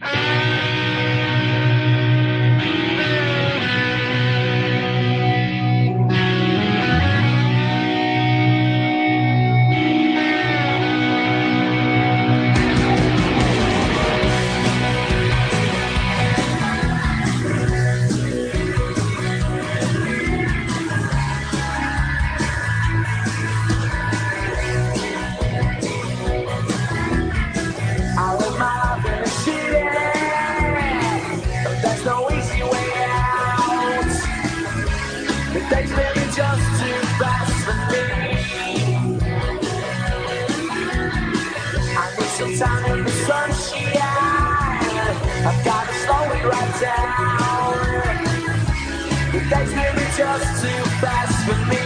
you The days may just too fast for me.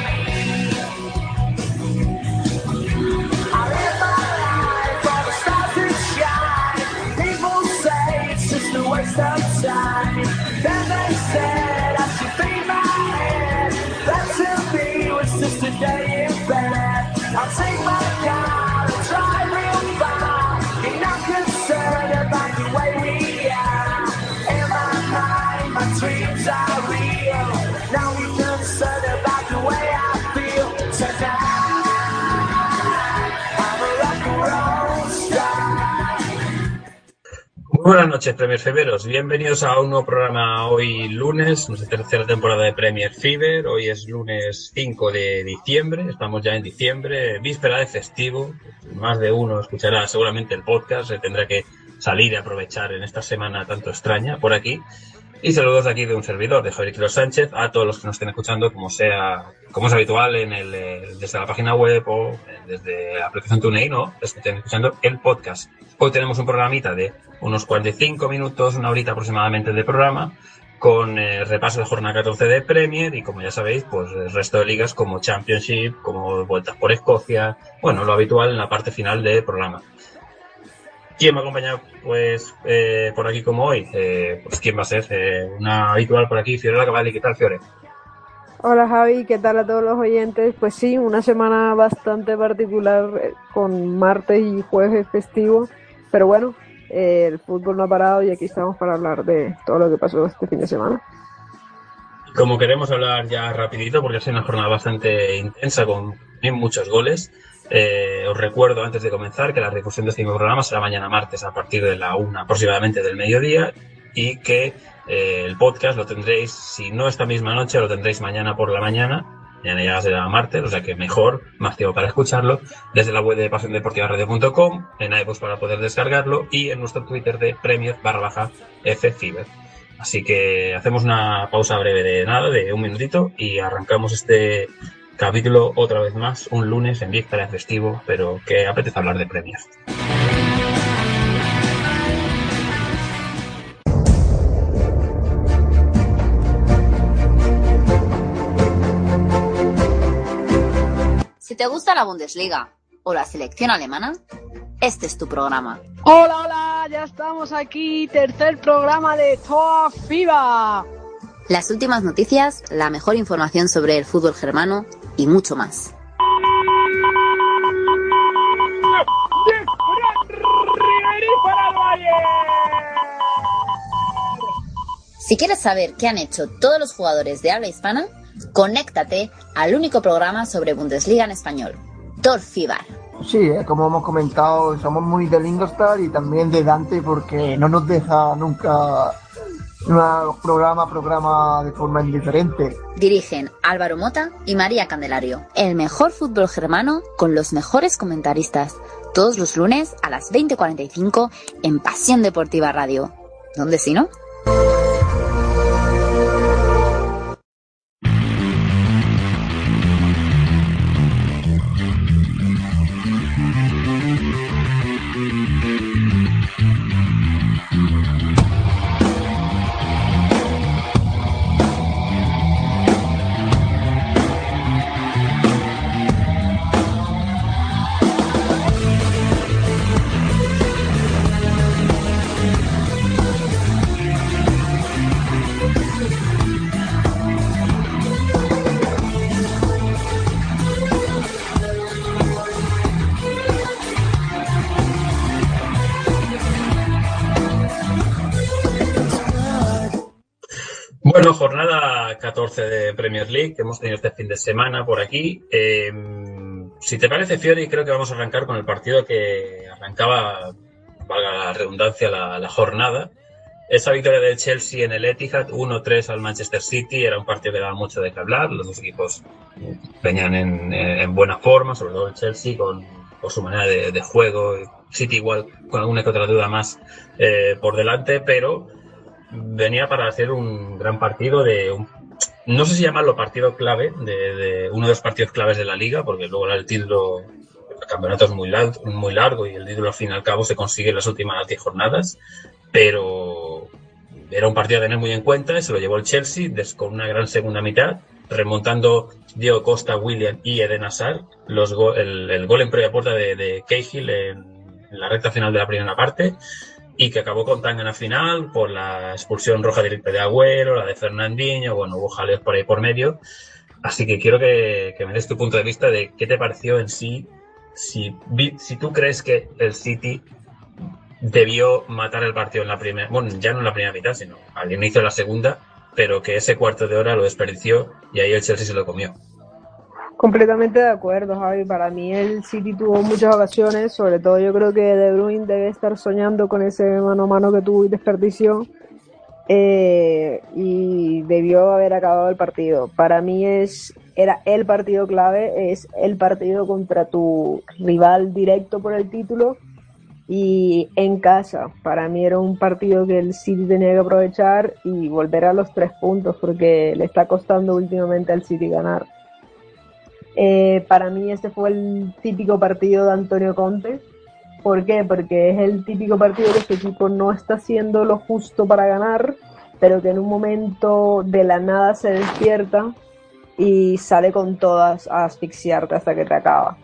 I live my life the stars shine. People say it's just a waste of time. They said I should my head. To me just a day in bed. Take buenas noches, Premier Feveros. Bienvenidos a un nuevo programa hoy lunes, nuestra tercera temporada de Premier Fever. Hoy es lunes 5 de diciembre, estamos ya en diciembre, víspera de festivo. Más de uno escuchará seguramente el podcast, se tendrá que salir y aprovechar en esta semana tanto extraña por aquí. Y saludos de aquí de un servidor, de Javier Quiro Sánchez, a todos los que nos estén escuchando, como sea, como es habitual, en el, eh, desde la página web o eh, desde la aplicación TuneIn o estén escuchando el podcast. Hoy tenemos un programita de unos 45 minutos, una horita aproximadamente de programa, con eh, repaso de jornada 14 de Premier y como ya sabéis, pues el resto de ligas como Championship, como vueltas por Escocia, bueno, lo habitual en la parte final del programa. ¿Quién me ha acompañado pues eh, por aquí como hoy? Eh, pues quién va a ser Eh, una habitual por aquí, Fiorella Cavalli. ¿Qué tal, Fiore? Hola Javi, ¿qué tal a todos los oyentes? Pues sí, una semana bastante particular con martes y jueves festivo, pero bueno, el fútbol no ha parado y aquí estamos para hablar de todo lo que pasó este fin de semana. Como queremos hablar ya rapidito, porque ha sido una jornada bastante intensa con muchos goles, eh, os recuerdo antes de comenzar que la refusión de este mismo programa será mañana martes a partir de la una aproximadamente del mediodía y que eh, el podcast lo tendréis, si no esta misma noche, lo tendréis mañana por la mañana. Mañana ya será martes, o sea que mejor, más tiempo para escucharlo, desde la web de pasiondeportivaradio.com, en iVoox para poder descargarlo y en nuestro Twitter de Premier barra baja FFiber. Así que hacemos una pausa breve de nada, de un minutito, y arrancamos este capítulo otra vez más, un lunes en víspera de festivo, pero que apetece hablar de Premier. Si te gusta la Bundesliga o la selección alemana, este es tu programa. Hola, hola, ya estamos aquí, tercer programa de Toa FIBA. Las últimas noticias, la mejor información sobre el fútbol germano y mucho más. Si quieres saber qué han hecho todos los jugadores de habla hispana, conéctate al único programa sobre Bundesliga en español, Torfibar. Sí, eh, como hemos comentado, somos muy de Lingostar y también de Dante porque no nos deja nunca un programa a programa de forma indiferente. Dirigen Álvaro Mota y María Candelario. El mejor fútbol germano con los mejores comentaristas. Todos los lunes a las 20.45 en Pasión Deportiva Radio. ¿Dónde si no? De Premier League que hemos tenido este fin de semana por aquí. Eh, si te parece, Fiori, creo que vamos a arrancar con el partido que arrancaba, valga la redundancia, la, la jornada. Esa victoria del Chelsea en el Etihad, 1-3 al Manchester City, era un partido que daba mucho de qué hablar. Los dos equipos venían en, en buena forma, sobre todo el Chelsea, con, por su manera de, de juego. City igual con alguna que otra duda más eh, por delante, pero venía para hacer un gran partido de un, no sé si llamarlo partido clave, de, de, uno de los partidos claves de la liga, porque luego el título, el campeonato es muy largo, muy largo y el título al fin y al cabo se consigue en las últimas 10 jornadas, pero era un partido a tener muy en cuenta, se lo llevó el Chelsea con una gran segunda mitad, remontando Diego Costa, William y Eden Hazard, los go el, gol en previa puerta de, Cahill en la recta final de la primera parte, y que acabó con en la final por la expulsión roja directa de Agüero, la de Fernandinho, bueno, hubo jaleos por ahí por medio. Así que quiero que, que me des tu punto de vista de qué te pareció en sí, si, si tú crees que el City debió matar el partido en la primera, bueno, ya no en la primera mitad, sino al inicio de la segunda, pero que ese cuarto de hora lo desperdició y ahí el Chelsea se lo comió. Completamente de acuerdo, Javi. Para mí el City tuvo muchas ocasiones, sobre todo yo creo que De Bruyne debe estar soñando con ese mano a mano que tuvo y desperdició. Eh, y debió haber acabado el partido. Para mí es era el partido clave, es el partido contra tu rival directo por el título y en casa. Para mí era un partido que el City tenía que aprovechar y volver a los tres puntos porque le está costando últimamente al City ganar. Eh, para mí este fue el típico partido de Antonio Conte. ¿Por qué? Porque es el típico partido que su equipo no está haciendo lo justo para ganar, pero que en un momento de la nada se despierta y sale con todas a asfixiarte hasta que te acaba.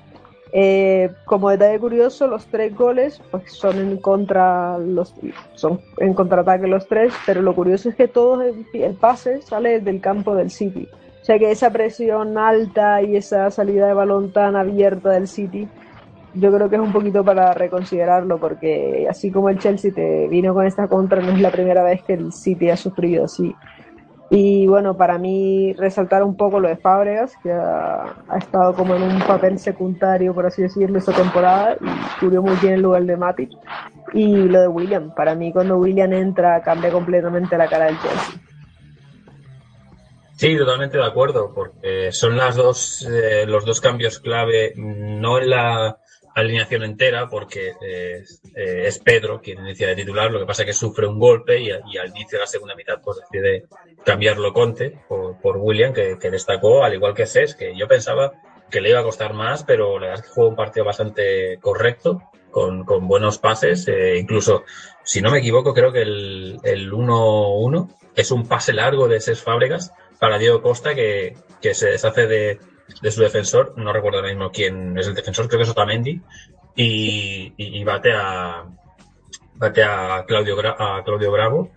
Eh, como detalle curioso, los tres goles pues, son en contra los son en contraataque los tres, pero lo curioso es que todo el, el pase sale del campo del City. Sea que esa presión alta y esa salida de balón tan abierta del City, yo creo que es un poquito para reconsiderarlo, porque así como el Chelsea te vino con esta contra, no es la primera vez que el City ha sufrido así. Y bueno, para mí resaltar un poco lo de Fábregas, que ha, ha, estado como en un papel secundario, por así decirlo, esta temporada, y cubrió muy bien el lugar de Matic. Y lo de William, para mí cuando William entra cambia completamente la cara del Chelsea. Sí, totalmente de acuerdo, porque son las dos, eh, los dos cambios clave, no en la alineación entera, porque eh, eh, es Pedro quien inicia de titular, lo que pasa es que sufre un golpe y, al inicio de la segunda mitad pues decide cambiarlo Conte por, William, que, destacó, al igual que Cés, que yo pensaba que le iba a costar más, pero la verdad es que jugó un partido bastante correcto, con, con buenos pases, eh, incluso, si no me equivoco, creo que el, el 1-1 es un pase largo de Cés Fábregas, para Diego Costa que, que se deshace de, de, su defensor, no recuerdo ahora mismo quién es el defensor, creo que es Otamendi, y, y, y bate a bate a Claudio, Claudio Bravo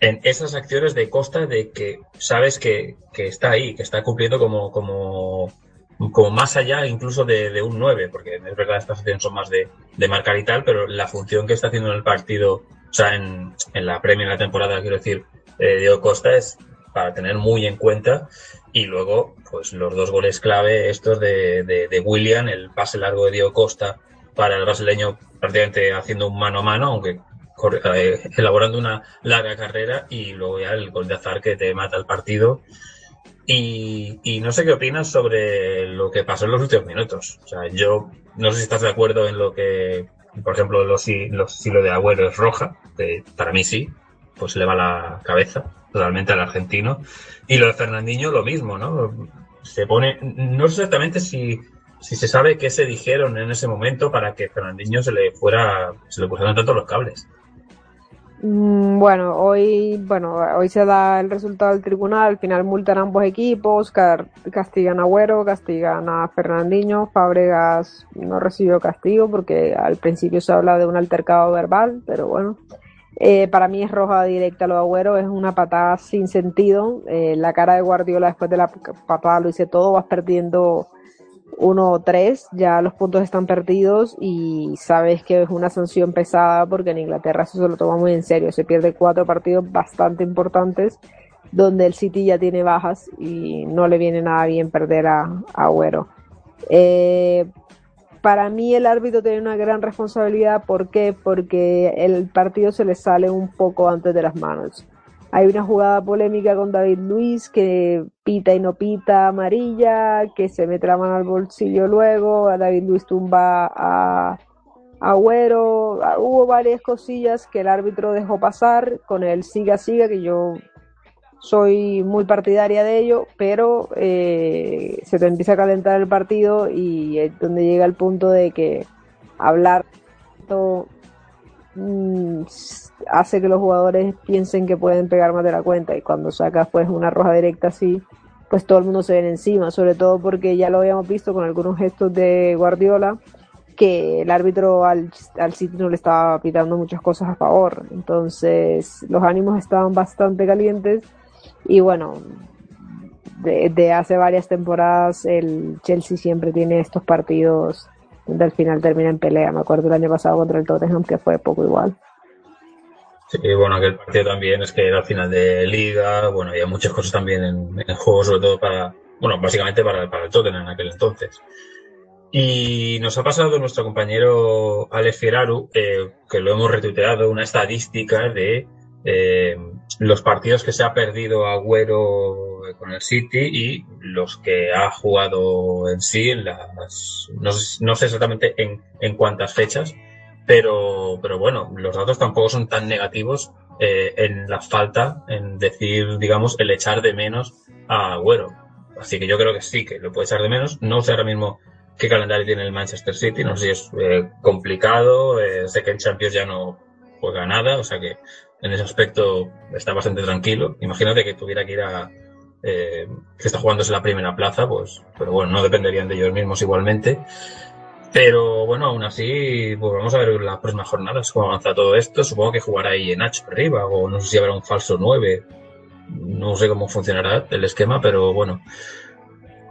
en esas acciones de Costa de que sabes que, que está ahí, que está cumpliendo como, como, como más allá incluso de, de, un 9, porque es verdad estas acciones son más de, de marcar y tal, pero la función que está haciendo en el partido, o sea, en, en la premia en la temporada, quiero decir, eh, Diego Costa es para tener muy en cuenta. Y luego, pues los dos goles clave, estos de, de, de William, el pase largo de Diego Costa para el brasileño prácticamente haciendo un mano a mano, aunque eh, elaborando una larga carrera y luego ya el gol de azar que te mata el partido. Y, y, no sé qué opinas sobre lo que pasó en los últimos minutos. O sea, yo no sé si estás de acuerdo en lo que, por ejemplo, los, los lo de Agüero es roja, que para mí sí, pues le va la cabeza totalmente al argentino. Y lo de Fernandinho, lo mismo, ¿no? Se pone, no exactamente si, si se sabe qué se dijeron en ese momento para que Fernandinho se le fuera, se le pusieran tanto los cables. Mm, bueno, hoy, bueno, hoy se da el resultado del tribunal, al final multan a ambos equipos, castigan a Agüero, castigan a Fernandinho, Fábregas no recibió castigo porque al principio se habla de un altercado verbal, pero bueno, eh, para mí es roja directa lo de Agüero, es una patada sin sentido. Eh, la cara de Guardiola después de la patada lo hice todo, vas perdiendo 1-3, ya los puntos están perdidos y sabes que es una sanción pesada porque en Inglaterra eso se lo toma muy en serio, se pierde cuatro partidos bastante importantes donde el City ya tiene bajas y no le viene nada bien perder a, a Agüero. Eh, para mí el árbitro tiene una gran responsabilidad, ¿por qué? Porque el partido se le sale un poco antes de las manos. Hay una jugada polémica con David Luis que pita y no pita amarilla, que se mete la mano al bolsillo luego, a David Luis tumba a Agüero, hubo varias cosillas que el árbitro dejó pasar con el siga siga, que yo soy muy partidaria de ello, pero eh, se te empieza a calentar el partido y es donde llega el punto de que hablar mm, hace que los jugadores piensen que pueden pegar más de la cuenta. Y cuando sacas pues una roja directa así, pues todo el mundo se viene encima, sobre todo porque ya lo habíamos visto con algunos gestos de Guardiola que el árbitro al, al City no le estaba pitando muchas cosas a favor, entonces los ánimos estaban bastante calientes y bueno, de, hace varias temporadas el Chelsea siempre tiene estos partidos donde al final termina en pelea. Me acuerdo el año pasado contra el Tottenham que fue poco igual. Sí, bueno, aquel partido también es que era final de liga, bueno, había muchas cosas también en, el juego, sobre todo para, bueno, básicamente para, para el Tottenham en aquel entonces. Y nos ha pasado nuestro compañero Alex Firaru, eh, que lo hemos retuiteado, una estadística de eh, los partidos que se ha perdido Agüero con el City y los que ha jugado en sí en las no, sé exactamente en, en cuántas fechas pero pero bueno los datos tampoco son tan negativos eh, en la falta en decir digamos el echar de menos a Agüero. Así que yo creo que sí que lo puede echar de menos. No sé ahora mismo qué calendario tiene el Manchester City no sé si es eh, complicado eh, sé que en Champions ya no juega nada o sea que en ese aspecto está bastante tranquilo. Imagínate que tuviera que ir a eh, que está jugándose la primera plaza, pues, pero bueno, no dependerían de ellos mismos igualmente. Pero bueno, aún así, pues vamos a ver las próximas jornadas cómo avanza todo esto. Supongo que jugará ahí en H arriba, o no sé si habrá un falso 9. No sé cómo funcionará el esquema, pero bueno,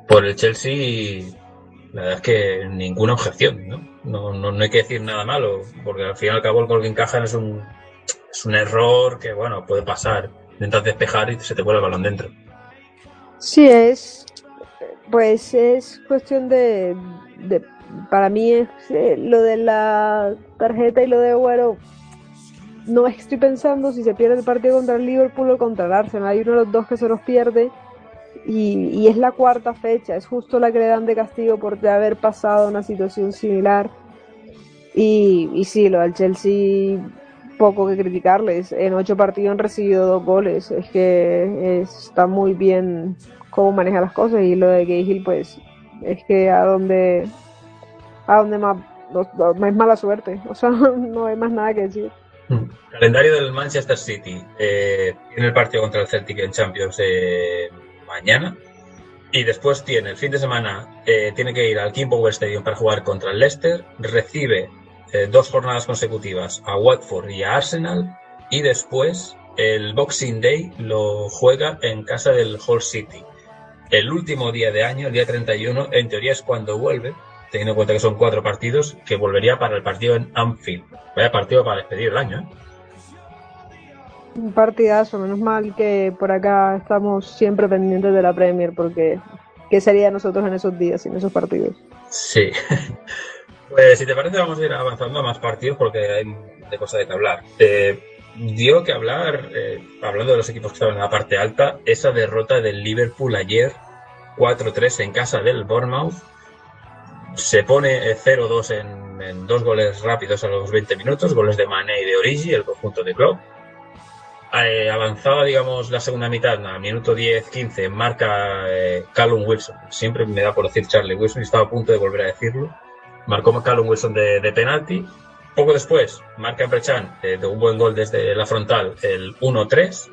por el Chelsea, la verdad es que ninguna objeción, ¿no? No, no, no hay que decir nada malo, porque al fin y al cabo el gol que encajan es un es un error que, bueno, puede pasar. Intentas despejar y se te vuelve el balón dentro. Sí, es. Pues es cuestión de. de para mí es eh, lo de la tarjeta y lo de Agüero. No estoy pensando si se pierde el partido contra el Liverpool o contra el Arsenal. Hay uno de los dos que se los pierde. Y, y es la cuarta fecha. Es justo la que le dan de castigo por haber pasado una situación similar. Y, y sí, lo del Chelsea poco que criticarles. En ocho partidos han recibido dos goles. Es que está muy bien cómo maneja las cosas. Y lo de Hill pues, es que a donde, a donde más, es mala suerte. O sea, no hay más nada que decir. Hmm. Calendario del Manchester City. Eh, tiene el partido contra el Celtic en Champions eh, mañana. Y después tiene el fin de semana, eh, tiene que ir al King Power Stadium para jugar contra el Leicester. Recibe eh, dos jornadas consecutivas a Watford y a Arsenal y después el Boxing Day lo juega en casa del Hull City. El último día de año, el día 31, en teoría es cuando vuelve, teniendo en cuenta que son cuatro partidos, que volvería para el partido en Anfield. Vaya partido para despedir el año. ¿eh? Un partidazo, menos mal que por acá estamos siempre pendientes de la Premier, porque ¿qué sería de nosotros en esos días, en esos partidos? Sí. Pues si te parece vamos a ir avanzando a más partidos porque hay de cosas de que hablar. Eh, dio que hablar, eh, hablando de los equipos que estaban en la parte alta, esa derrota del Liverpool ayer 4-3 en casa del Bournemouth. Se pone 0-2 eh, en, dos goles rápidos a los 20 minutos, goles de Mané y de Origi, el conjunto de club. Eh, avanzada, digamos, la segunda mitad, a minuto 10-15, marca eh, Callum Wilson. Siempre me da por decir Charlie Wilson y estaba a punto de volver a decirlo marcó Callum Wilson de, de penalti. Poco después, marca Brechan eh, de un buen gol desde la frontal, el 1-3.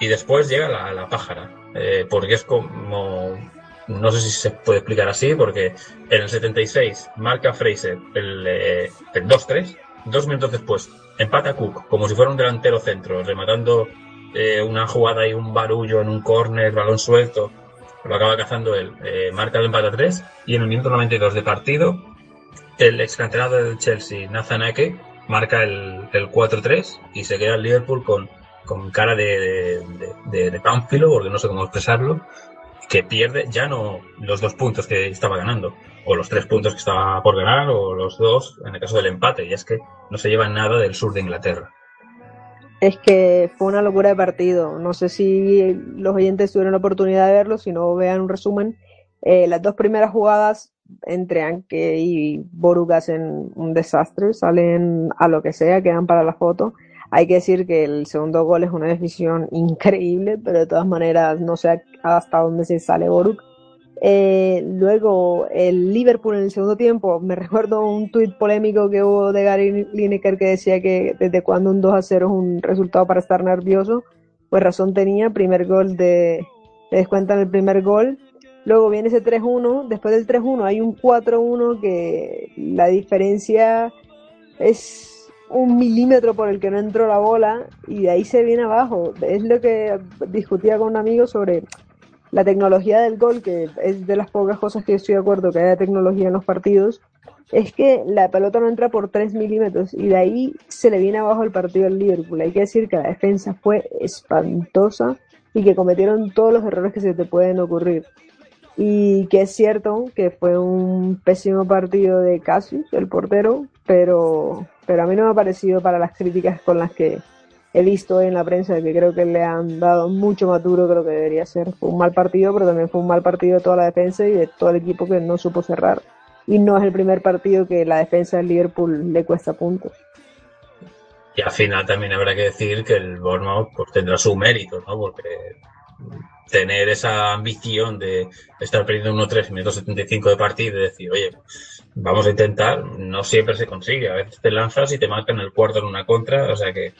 Y después llega la, la pájara, eh, porque es como, no sé si se puede explicar así, porque en el 76 marca Fraser el, eh, el 2-3, dos minutos después empata Cook, como si fuera un delantero centro, rematando eh, una jugada y un barullo en un córner, balón suelto, lo acaba cazando él, eh, marca el empate a 3, y en el minuto 92 de partido el ex canterano del Chelsea, Nathan Ake, marca el, el 4-3 y se queda el Liverpool con con cara de, de, de, de no sé cómo expresarlo, que pierde ya no los dos puntos que estaba ganando, o los tres puntos que estaba por ganar, o los dos en el caso del empate, y es que no se lleva nada del sur de Inglaterra. Es que fue una locura de partido. No sé si los oyentes tuvieron la oportunidad de verlo, si no vean un resumen. Eh, las dos primeras jugadas entre Anke y Boruk hacen un desastre, salen a lo que sea, quedan para la foto. Hay que decir que el segundo gol es una decisión increíble, pero de todas maneras no sé hasta dónde se sale Boruk. Eh, luego el Liverpool en el segundo tiempo, me recuerdo un tuit polémico que hubo de Gary Lineker que decía que desde cuando un 2 a 0 es un resultado para estar nervioso, pues razón tenía, primer gol de, descuentan el primer gol, luego viene ese 3-1, después del 3-1 hay un 4-1 que la diferencia es un milímetro por el que no entró la bola y de ahí se viene abajo. Es lo que discutía con un amigo sobre la tecnología del gol, que es de las pocas cosas que estoy de acuerdo que haya tecnología en los partidos, es que la pelota no entra por 3 milímetros y de ahí se le viene abajo el partido al Liverpool. Hay que decir que la defensa fue espantosa y que cometieron todos los errores que se te pueden ocurrir. Y que es cierto que fue un pésimo partido de Cassius, el portero, pero, pero a mí no me ha parecido para las críticas con las que he visto en la prensa que creo que le han dado mucho más duro que lo que debería ser. Fue un mal partido, pero también fue un mal partido de toda la defensa y de todo el equipo que no supo cerrar. Y no es el primer partido que la defensa del Liverpool le cuesta puntos. Y al final también habrá que decir que el Bournemouth pues, tendrá su mérito, ¿no? Porque tener esa ambición de estar perdiendo 1-3 minutos 75 de partido y decir, oye, vamos a intentar, no siempre se consigue. A veces te lanzas y te marcan el cuarto en una contra, o sea que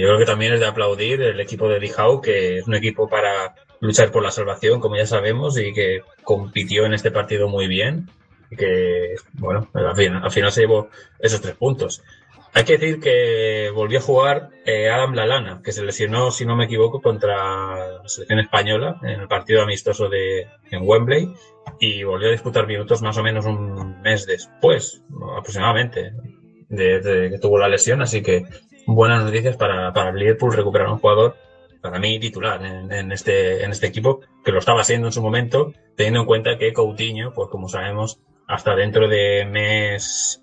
yo creo que también es de aplaudir el equipo de Dijau, que es un equipo para luchar por la salvación, como ya sabemos, y que compitió en este partido muy bien. Y que, bueno, al final, al final se llevó esos tres puntos. Hay que decir que volvió a jugar eh, Adam Lalana, que se lesionó, si no me equivoco, contra la selección española en el partido amistoso de en Wembley y volvió a disputar minutos más o menos un mes después, aproximadamente, de, de que tuvo la lesión. Así que buenas noticias para, para Liverpool recuperar un jugador para mí titular en, en, este, en este equipo, que lo estaba haciendo en su momento, teniendo en cuenta que Coutinho, pues como sabemos, hasta dentro de mes,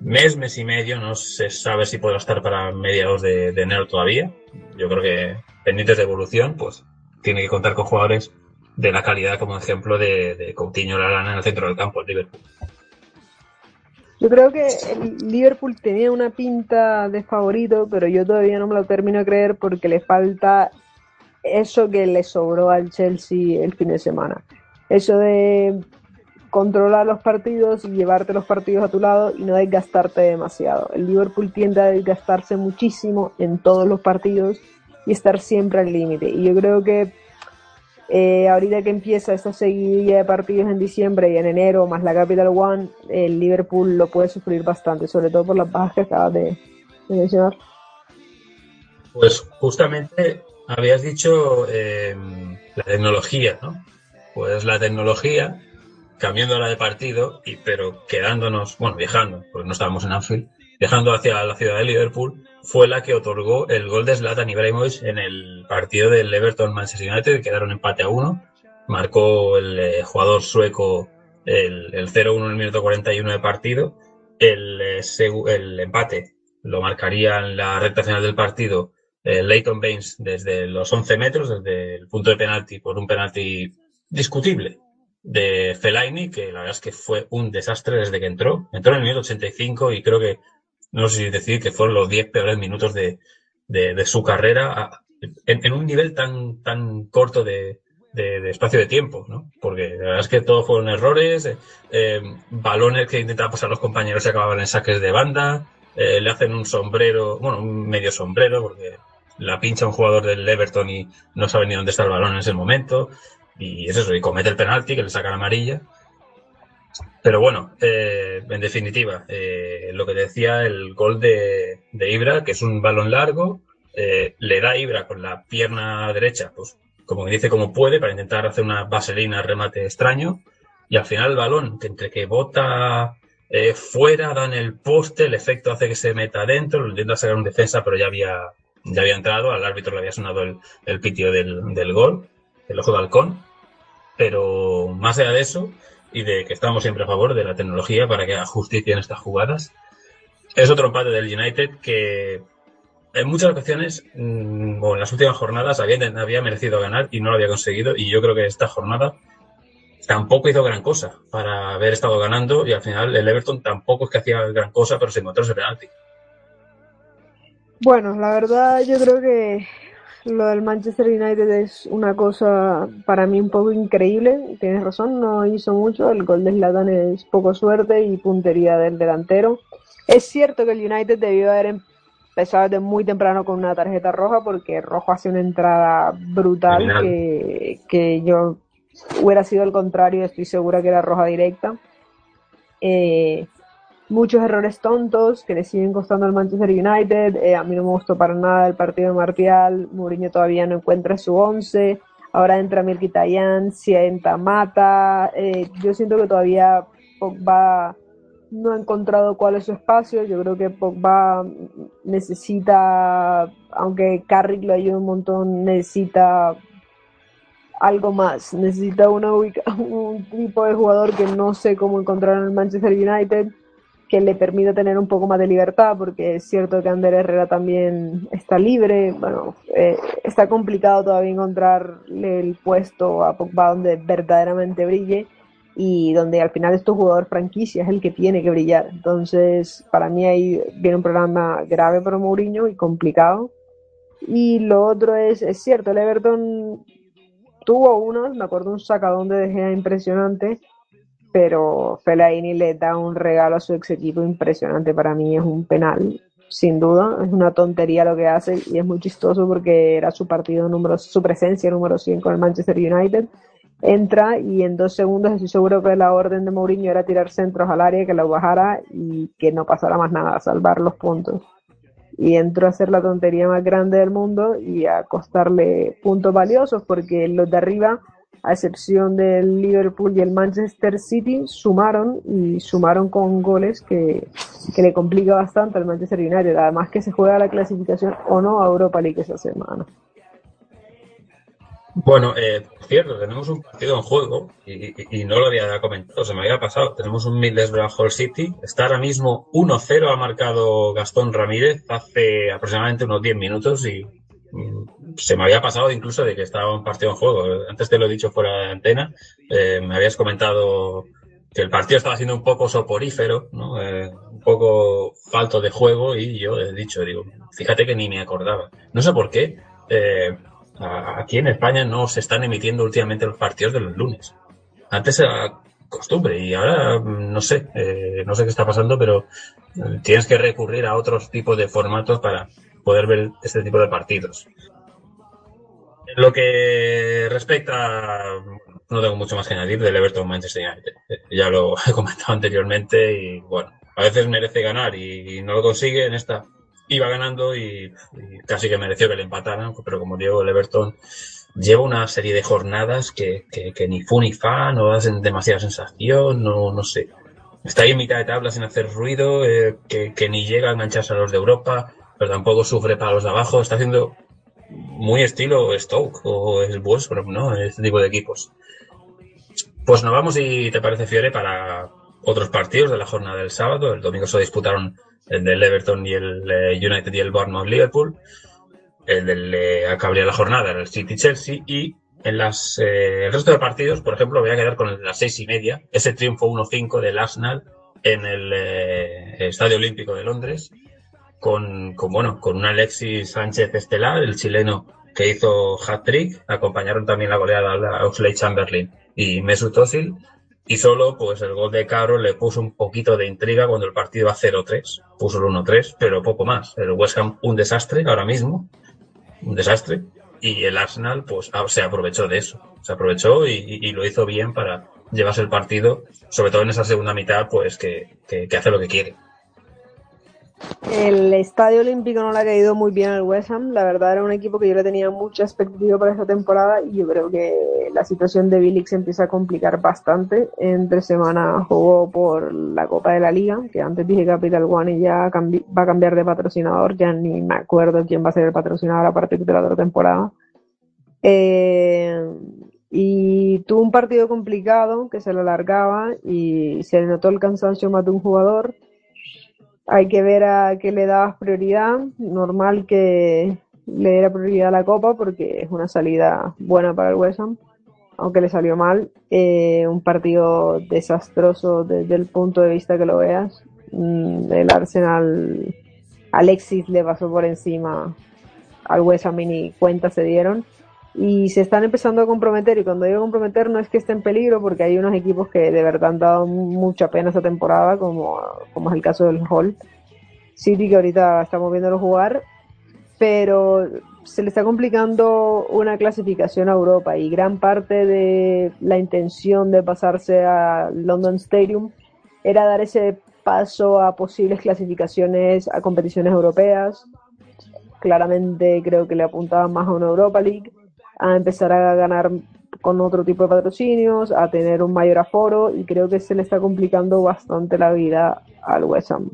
mes, mes y medio, no se sabe si podrá estar para mediados de, de enero todavía. Yo creo que pendientes de evolución, pues tiene que contar con jugadores de la calidad como ejemplo de, de Coutinho Lalana en el centro del campo, el Liverpool. Yo creo que el Liverpool tenía una pinta de favorito, pero yo todavía no me lo termino de creer porque le falta eso que le sobró al Chelsea el fin de semana. Eso de controlar los partidos y llevarte los partidos a tu lado y no desgastarte demasiado. El Liverpool tiende a desgastarse muchísimo en todos los partidos y estar siempre al límite. Y yo creo que eh, ahorita que empieza esta seguidilla de partidos en diciembre y en enero, más la Capital One, el Liverpool lo puede sufrir bastante, sobre todo por las bajas que acabas de, mencionar. Pues justamente habías dicho eh, la tecnología, ¿no? Pues la tecnología, cambiando la de partido, y pero quedándonos, bueno, viajando, porque no estábamos en Anfield, viajando hacia la ciudad de Liverpool, fue la que otorgó el gol de Zlatan Ibrahimovic en el partido del Everton Manchester United, quedaron empate a uno. Marcó el eh, jugador sueco el, el 0-1 en el minuto 41 de partido. El, eh, el empate lo marcaría en la recta final del partido eh, Leighton Baines desde los 11 metros, desde el punto de penalti, por un penalti discutible de Fellaini, que la verdad es que fue un desastre desde que entró. Entró en el minuto 85 y creo que no sé si decir que fueron los 10 peores minutos de, de, su carrera en, un nivel tan, tan corto de, de, espacio de tiempo, ¿no? Porque la verdad es que todos fueron errores, eh, eh, balones que intentaban pasar los compañeros se acababan en saques de banda, eh, le hacen un sombrero, bueno, un medio sombrero, porque la pincha un jugador del Everton y no sabe ni dónde está el balón en ese momento, y es eso, y comete el penalti que le saca la amarilla. Pero bueno, eh, en definitiva, eh, lo que decía el gol de, de, Ibra, que es un balón largo, eh, le da Ibra con la pierna derecha, pues como dice como puede, para intentar hacer una vaselina remate extraño, y al final el balón, que entre que bota fuera, da en el poste, el efecto hace que se meta adentro, lo intenta sacar un defensa, pero ya había, ya había entrado, al árbitro le había sonado el, el pitio del, del gol, el ojo de halcón, pero más allá de eso, y de que estamos siempre a favor de la tecnología para que haga justicia en estas jugadas, es otro empate del United que en muchas ocasiones, mm, o en las últimas jornadas, había, había merecido ganar y no lo había conseguido, y yo creo que esta jornada tampoco hizo gran cosa para haber estado ganando, y al final el Everton tampoco es que hacía gran cosa, pero se encontró ese penalti. Bueno, la verdad yo creo que lo del Manchester United es una cosa para mí un poco increíble. Tienes razón, no hizo mucho. El gol de Zlatan es poco suerte y puntería del delantero. Es cierto que el United debió haber empezado desde muy temprano con una tarjeta roja porque Rojo hace una entrada brutal que, que yo hubiera sido el contrario, estoy segura que era roja directa. Eh, muchos errores tontos que le siguen costando al Manchester United. Eh, a mí no me gustó para nada el partido de Martial. Mourinho todavía no encuentra su once. Ahora entra Mirkitayan, entra Mata. Eh, yo siento que todavía Pogba no ha encontrado cuál es su espacio. Yo creo que Pogba necesita, aunque Carrick lo ayuda un montón, necesita algo más. Necesita una un tipo de jugador que no sé cómo encontrar en el Manchester United que le permita tener un poco más de libertad, porque es cierto que Ander Herrera también está libre, bueno, eh, está complicado todavía encontrarle el puesto a Pogba donde verdaderamente brille y donde al final estos jugador franquicia es el que tiene que brillar. Entonces, para mí ahí viene un programa grave para Mourinho y complicado. Y lo otro es, es cierto, el Everton tuvo uno, me acuerdo un sacadón de De impresionante, pero Fellaini le da un regalo a su ex equipo impresionante. Para mí es un penal, sin duda. Es una tontería lo que hace y es muy chistoso porque era su partido número, su presencia número 100 con el Manchester United. Entra y en dos segundos estoy seguro que la orden de Mourinho era tirar centros al área, que lo bajara y que no pasara más nada, salvar los puntos. Y entró a hacer la tontería más grande del mundo y a costarle puntos valiosos porque los de arriba a excepción del Liverpool y el Manchester City, sumaron y sumaron con goles que, le complica bastante al Manchester United. Además que se juega la clasificación o no a Europa League esa semana. Bueno, eh, cierto, tenemos un partido en juego y, y, no lo había comentado, se me había pasado. Tenemos un Middlesbrough Hall City. Está ahora mismo 1-0, ha marcado Gastón Ramírez hace aproximadamente unos 10 minutos y se me había pasado incluso de que estaba un partido en juego. Antes te lo he dicho fuera de antena. Eh, me habías comentado que el partido estaba siendo un poco soporífero, ¿no? Eh, un poco falto de juego y yo he dicho, digo, fíjate que ni me acordaba. No sé por qué. Eh, aquí en España no se están emitiendo últimamente los partidos de los lunes. Antes era costumbre y ahora no sé, no sé qué está pasando, pero tienes que recurrir a otros tipos de formatos para, poder ver este tipo de partidos. Lo que respecta, no tengo mucho más que añadir del Everton Manchester United. Ya lo he comentado anteriormente y bueno, a veces merece ganar y, no lo consigue. En esta iba ganando y, casi que mereció que le empataran, pero como digo, el Everton lleva una serie de jornadas que, que, ni fu ni fa, no hacen demasiada sensación, no, no sé. Está ahí en mitad de tabla sin hacer ruido, eh, que, que, ni llega a engancharse a los de Europa pero tampoco sufre para los de abajo. Está haciendo muy estilo Stoke o el ¿no? Este tipo de equipos. Pues nos vamos, y te parece, Fiore, para otros partidos de la jornada del sábado. El domingo se disputaron el del Everton y el eh, United y el Bournemouth Liverpool. El del eh, la jornada el City Chelsea y en las eh, el resto de partidos, por ejemplo, voy a quedar con las seis y media, ese triunfo 1-5 del Arsenal en el eh, Estadio Olímpico de Londres con, con, bueno, con un Alexis Sánchez Estelar, el chileno que hizo hat-trick, acompañaron también la goleada a Oxley Chamberlain y Mesut Özil, y solo pues el gol de Caro le puso un poquito de intriga cuando el partido a 0-3, puso el 1-3, pero poco más. El West Ham un desastre ahora mismo, un desastre, y el Arsenal pues ah, se aprovechó de eso, se aprovechó y, lo hizo bien para llevarse el partido, sobre todo en esa segunda mitad pues que, que hace lo que quiere. El Estadio Olímpico no le ha caído muy bien al West Ham. La verdad era un equipo que yo le tenía mucha expectativa para esta temporada y yo creo que la situación de Bilix se empieza a complicar bastante. Entre semana jugó por la Copa de la Liga, que antes dije Capital One y ya va a cambiar de patrocinador. Ya ni me acuerdo quién va a ser el patrocinador a partir de la otra temporada. Eh, y tuvo un partido complicado que se lo alargaba y se le notó el cansancio más de un jugador. Hay que ver a qué le dabas prioridad. Normal que le diera prioridad a la Copa porque es una salida buena para el West Ham, aunque le salió mal. Eh, un partido desastroso desde el punto de vista que lo veas. Mm, el Arsenal, Alexis le pasó por encima al West Ham y ni cuenta se dieron y se están empezando a comprometer. Y cuando digo comprometer, no es que esté en peligro, porque hay unos equipos que de verdad han dado mucha pena esta temporada, como, como es el caso del Hull City, que ahorita estamos viéndolo jugar, pero se le está complicando una clasificación a Europa y gran parte de la intención de pasarse a London Stadium era dar ese paso a posibles clasificaciones a competiciones europeas. Claramente creo que le apuntaba más a una Europa League a empezar a ganar con otro tipo de patrocinios, a tener un mayor aforo y creo que se le está complicando bastante la vida al West Ham.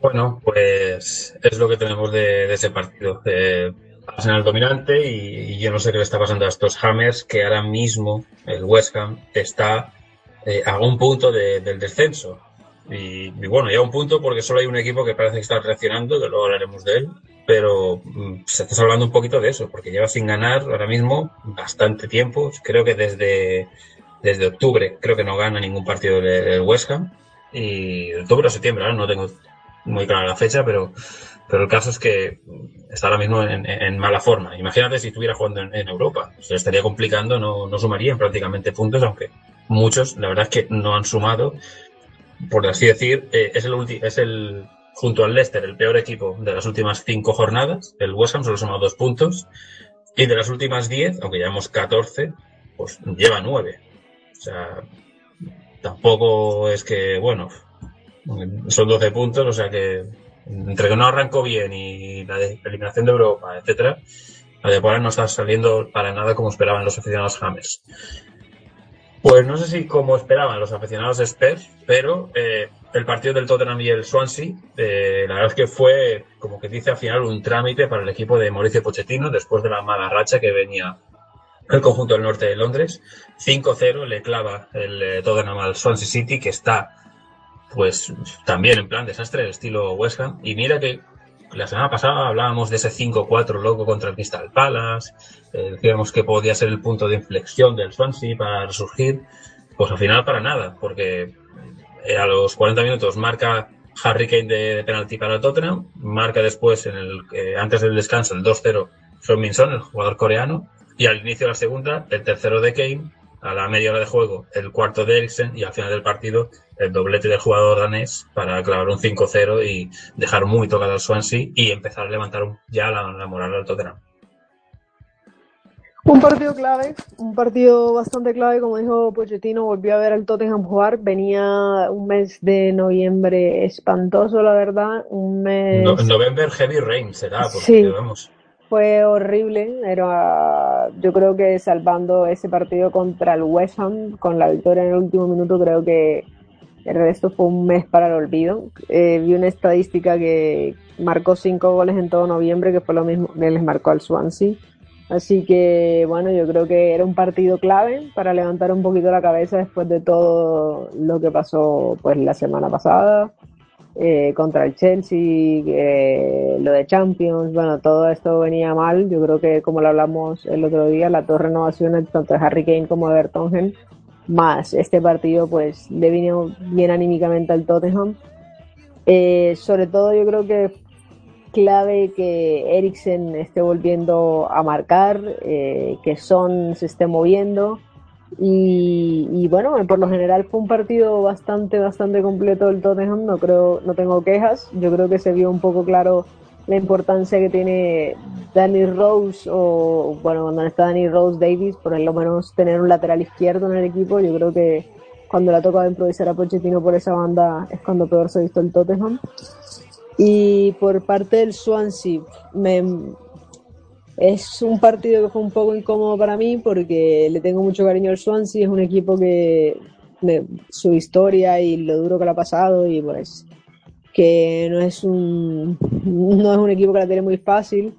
Bueno, pues es lo que tenemos de, ese partido. Eh, Arsenal dominante y, yo no sé qué le está pasando a estos Hammers que ahora mismo el West Ham está eh, a un punto de- del descenso. Y, y bueno, ya un punto porque solo hay un equipo que parece que está reaccionando, que luego hablaremos de él, pero mm, se está hablando un poquito de eso, porque lleva sin ganar ahora mismo bastante tiempo, creo que desde, desde octubre, creo que no gana ningún partido del West Ham, y octubre o septiembre, no tengo muy clara la fecha, pero, pero el caso es que está ahora mismo en, en mala forma. Imagínate si estuviera jugando en, Europa, se le estaría complicando, no, no sumarían prácticamente puntos, aunque muchos, la verdad es que no han sumado. Por así decir, eh, es el es el junto al Leicester el peor equipo de las últimas cinco jornadas. El West Ham solo suma dos puntos y de las últimas diez, aunque llevamos 14, pues lleva nueve. O sea, tampoco es que bueno, son 12 puntos, o sea que entre que no arrancó bien y la eliminación de Europa, etcétera, la temporada no está saliendo para nada como esperaban los aficionados Hammers. Pues no sé si como esperaban los aficionados Spurs, pero eh, el partido del Tottenham y el Swansea, eh, la verdad es que fue, como que dice al final, un trámite para el equipo de Mauricio Pochettino después de la mala racha que venía el conjunto del norte de Londres. 5-0 le clava el eh, Tottenham al Swansea City, que está pues también en plan desastre, estilo West Ham. Y mira que la semana pasada hablábamos de ese 5-4 loco contra el Crystal Palace, eh, decíamos que podía ser el punto de inflexión del Swansea para resurgir, pues al final para nada, porque a los 40 minutos marca Harry Kane de, de penalti para el Tottenham, marca después, en el, eh, antes del descanso, el 2-0 Son Min-son, el jugador coreano, y al inicio de la segunda, el tercero de Kane, a la media hora de juego, el cuarto de Eriksen, y al final del partido, el doblete del jugador danés para clavar un 5-0 y dejar muy tocado al Swansea y empezar a levantar ya la, la moral al Tottenham. Un partido clave, un partido bastante clave, como dijo Pochettino, volvió a ver al Tottenham jugar, venía un mes de noviembre espantoso, la verdad, un mes... No, November Heavy Rain será, porque Sí. vamos. Fue horrible, era, yo creo que salvando ese partido contra el West Ham, con la victoria en el último minuto, creo que el resto fue un mes para el olvido. Eh, vi una estadística que marcó cinco goles en todo noviembre, que fue lo mismo que les marcó al Swansea. Así que, bueno, yo creo que era un partido clave para levantar un poquito la cabeza después de todo lo que pasó pues la semana pasada eh, contra el Chelsea, eh, lo de Champions, bueno, todo esto venía mal. Yo creo que, como lo hablamos el otro día, las dos renovaciones, tanto de Harry Kane como de Vertonghen, más este partido, pues le vino bien anímicamente al Tottenham. Eh, sobre todo, yo creo que clave que Eriksen esté volviendo a marcar, eh, que Son se esté moviendo. Y, bueno, por lo general fue un partido bastante, bastante completo del Tottenham, no creo, no tengo quejas. Yo creo que se vio un poco claro la importancia que tiene Danny Rose, o bueno, cuando está Danny Rose Davis, por lo menos tener un lateral izquierdo en el equipo, yo creo que cuando le ha tocado improvisar a Pochettino por esa banda es cuando peor se ha visto el Tottenham. Y por parte del Swansea, me, es un partido que fue un poco incómodo para mí porque le tengo mucho cariño al Swansea, es un equipo que me, su historia y lo duro que le ha pasado y pues que no es un no es un equipo que la tiene muy fácil.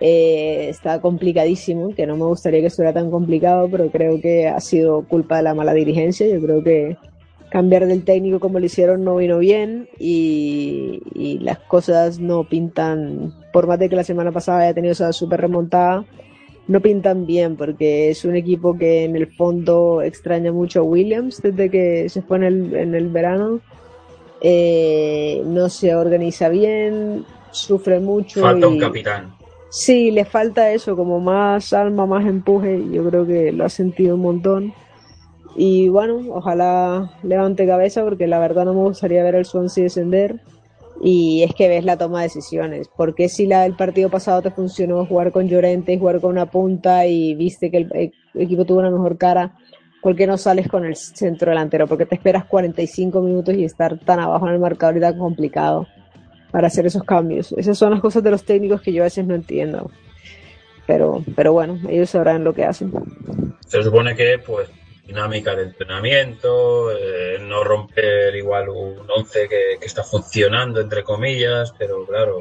Eh, está complicadísimo que no me gustaría que estuviera tan complicado pero creo que ha sido culpa de la mala dirigencia. Yo creo que cambiar del técnico como lo hicieron no vino bien y, y las cosas no pintan, por más de que la semana pasada haya tenido esa super remontada, no pintan bien porque es un equipo que en el fondo extraña mucho a Williams desde que se fue en el, en el verano. Eh, no se organiza bien, sufre mucho. Falta y- un capitán. Sí, le falta eso, como más alma, más empuje. y Yo creo que lo ha sentido un montón. Y bueno, ojalá levante cabeza porque la verdad no me gustaría ver al Swansea descender. Y es que ves la toma de decisiones. Porque si la del partido pasado te funcionó jugar con Llorente y jugar con una punta y viste que el, el equipo tuvo una mejor cara, ¿por qué no sales con el centro delantero? Porque te esperas 45 minutos y estar tan abajo en el marcador y tan complicado para hacer esos cambios. Esas son las cosas de los técnicos que yo a veces no entiendo. Pero, pero bueno, ellos sabrán lo que hacen. Se supone que, pues, dinámica de entrenamiento, eh, no romper igual un 11 que, está funcionando, entre comillas, pero claro,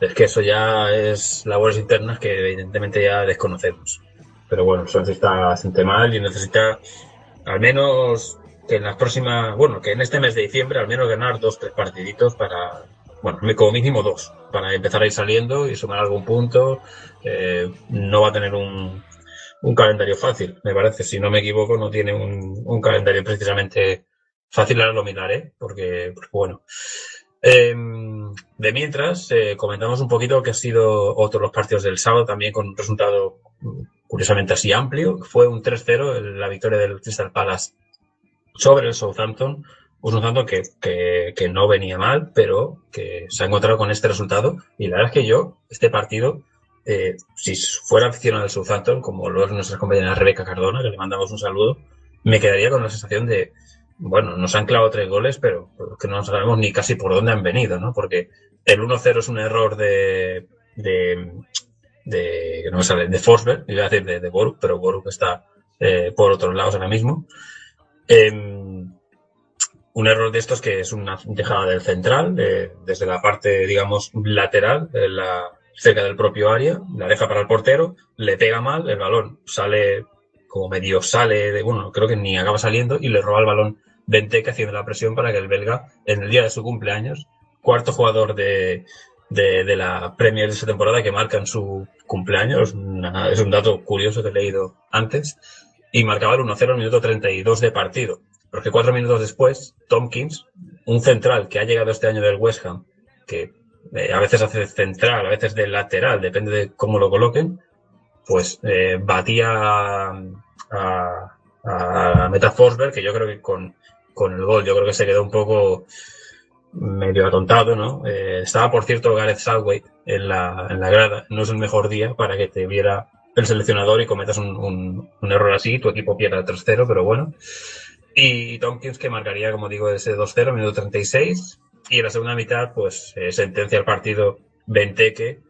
es que eso ya es labores internas que evidentemente ya desconocemos. Pero bueno, Swansea está bastante mal y necesita al menos que en las próximas, bueno, que en este mes de diciembre al menos ganar dos, tres partiditos para, bueno, como mínimo dos, para empezar a ir saliendo y sumar algún punto. Eh, no va a tener un, un calendario fácil, me parece. Si no me equivoco, no tiene un, un calendario precisamente fácil. Ahora lo miraré, porque, pues, bueno. Eh, de mientras, eh, comentamos un poquito que ha sido otro de los partidos del sábado, también con un resultado curiosamente así amplio. Fue un 3-0, el- la victoria del Crystal Palace sobre el Southampton. Un Southampton que, que, que no venía mal, pero que se ha encontrado con este resultado. Y la verdad es que yo, este partido, eh, si fuera aficionado al Southampton, como lo es nuestra compañera Rebeca Cardona, que le mandamos un saludo, me quedaría con la sensación de, bueno, nos han clavado tres goles, pero que no sabemos ni casi por dónde han venido, ¿no? Porque el 1-0 es un error de, de, de, no me sale, de Forsberg, iba a decir de, de Boruk, pero Boruk está eh, por otros lados ahora mismo. Em, un error de estos que es una dejada del central, eh, desde la parte, digamos, lateral, de la, cerca del propio área, la deja para el portero, le pega mal, el balón sale como medio sale de, bueno, creo que ni acaba saliendo y le roba el balón Benteke haciendo la presión para que el belga, en el día de su cumpleaños, cuarto jugador de, de, la Premier de esta temporada que marca en su cumpleaños, una- es un dato curioso que he leído antes, y marcaba el 1-0 al minuto 32 de partido. Porque cuatro minutos después, Tompkins, un central que ha llegado este año del West Ham, que eh, a veces hace central, a veces de lateral, depende de cómo lo coloquen, pues eh, batía a, a, a Meta Forsberg, que yo creo que con, con el gol, yo creo que se quedó un poco medio atontado, ¿no? Eh, estaba, por cierto, Gareth Southgate en la, en la grada. No es el mejor día para que te viera el seleccionador y cometas un, un, un error así, tu equipo pierda 3-0, pero bueno. Y Tompkins que marcaría, como digo, ese 2-0, minuto 36. Y en la segunda mitad, pues, eh, sentencia el partido Benteke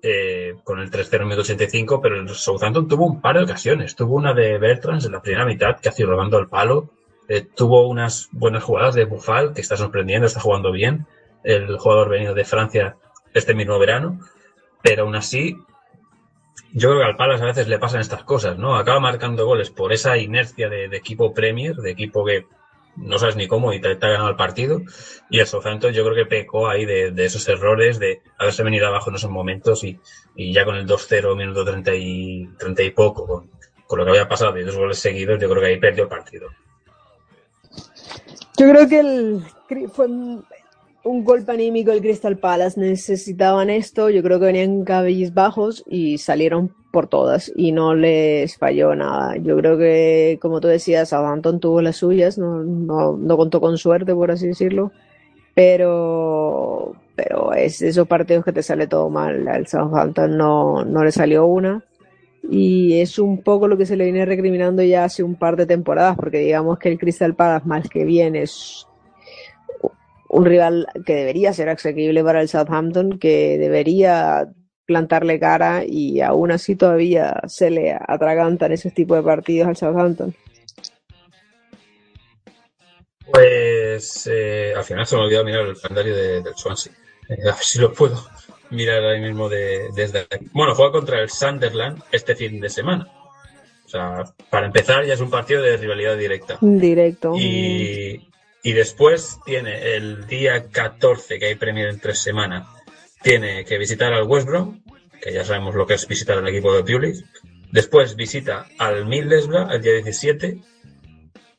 eh, con el 3-0 en minuto 85, pero el Southampton tuvo un par de ocasiones. Tuvo una de Bertrand en la primera mitad, que ha sido robando el palo. Eh, tuvo unas buenas jugadas de Buffal, que está sorprendiendo, está jugando bien. El jugador venido de Francia este mismo verano. Pero aún así, yo creo que al Palace a veces le pasan estas cosas, ¿no? Acaba marcando goles por esa inercia de equipo Premier, de equipo que no sabes ni cómo y te, te ha ganado el partido. Y el Southampton yo creo que pecó ahí de, de esos errores, de haberse venido abajo en esos momentos y, ya con el 2-0, minuto 30 y, 30 y poco, con, lo que había pasado y dos goles seguidos, yo creo que ahí perdió el partido. Yo creo que el, fue un, golpe anímico el Crystal Palace. Necesitaban esto. Yo creo que venían bajos y salieron por todas y no les falló nada. Yo creo que, como tú decías, Southampton tuvo las suyas. No, no, no contó con suerte, por así decirlo. Pero, pero es de esos partidos que te sale todo mal. Al Southampton no, no le salió una. y es un poco lo que se le viene recriminando ya hace un par de temporadas, porque digamos que el Crystal Palace más que bien es un rival que debería ser asequible para el Southampton, que debería plantarle cara y aún así todavía se le atragantan esos tipos de partidos al Southampton. Pues eh, al final se me olvidó mirar el calendario de, del Swansea. Eh, a ver si lo puedo mirar ahora mismo de, desde aquí. Bueno, juega contra el Sunderland este fin de semana. O sea, para empezar ya es un partido de rivalidad directa. Directo. Y, y después tiene el día 14, que hay Premier en tres semanas, tiene que visitar al West Brom, que ya sabemos lo que es visitar al equipo de Pulis. Después visita al Middlesbrough el día 17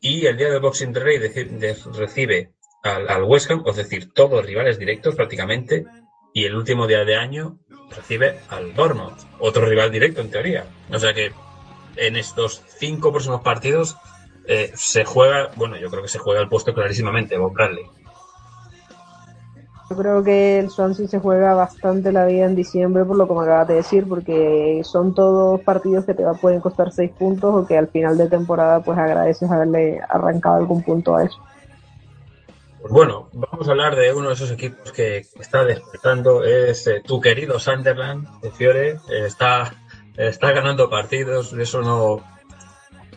y el día del Boxing Day recibe al, al West Ham, es decir, todos rivales directos prácticamente, y el último día de año recibe al Bournemouth, otro rival directo en teoría. O sea que en estos cinco próximos partidos eh, se juega, bueno, yo creo que se juega el puesto clarísimamente, Bob Bradley. Yo creo que el Swansea se juega bastante la vida en diciembre, por lo que me acabas de decir, porque son todos partidos que te va- pueden costar seis puntos o que al final de temporada pues agradeces haberle arrancado algún punto a eso. Pues bueno, vamos a hablar de uno de esos equipos que está despertando, es eh, tu querido Sunderland de Fiore, eh, está, está ganando partidos, eso no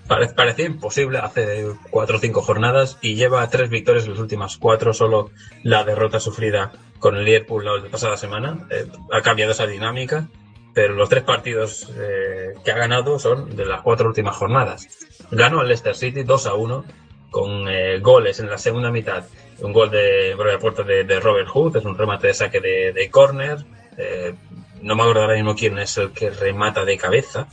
pare- parecía imposible hace cuatro o cinco jornadas y lleva tres victorias en las últimas cuatro, solo la derrota sufrida con el Liverpool la pasada semana, eh, ha cambiado esa dinámica, pero los tres partidos eh, que ha ganado son de las cuatro últimas jornadas. Ganó al Leicester City 2 a 1 con eh, goles en la segunda mitad. Un gol de la puerta de, de Robert Hood, es un remate de saque de, de córner. Eh, no me acuerdo ahora mismo quién es el que remata de cabeza.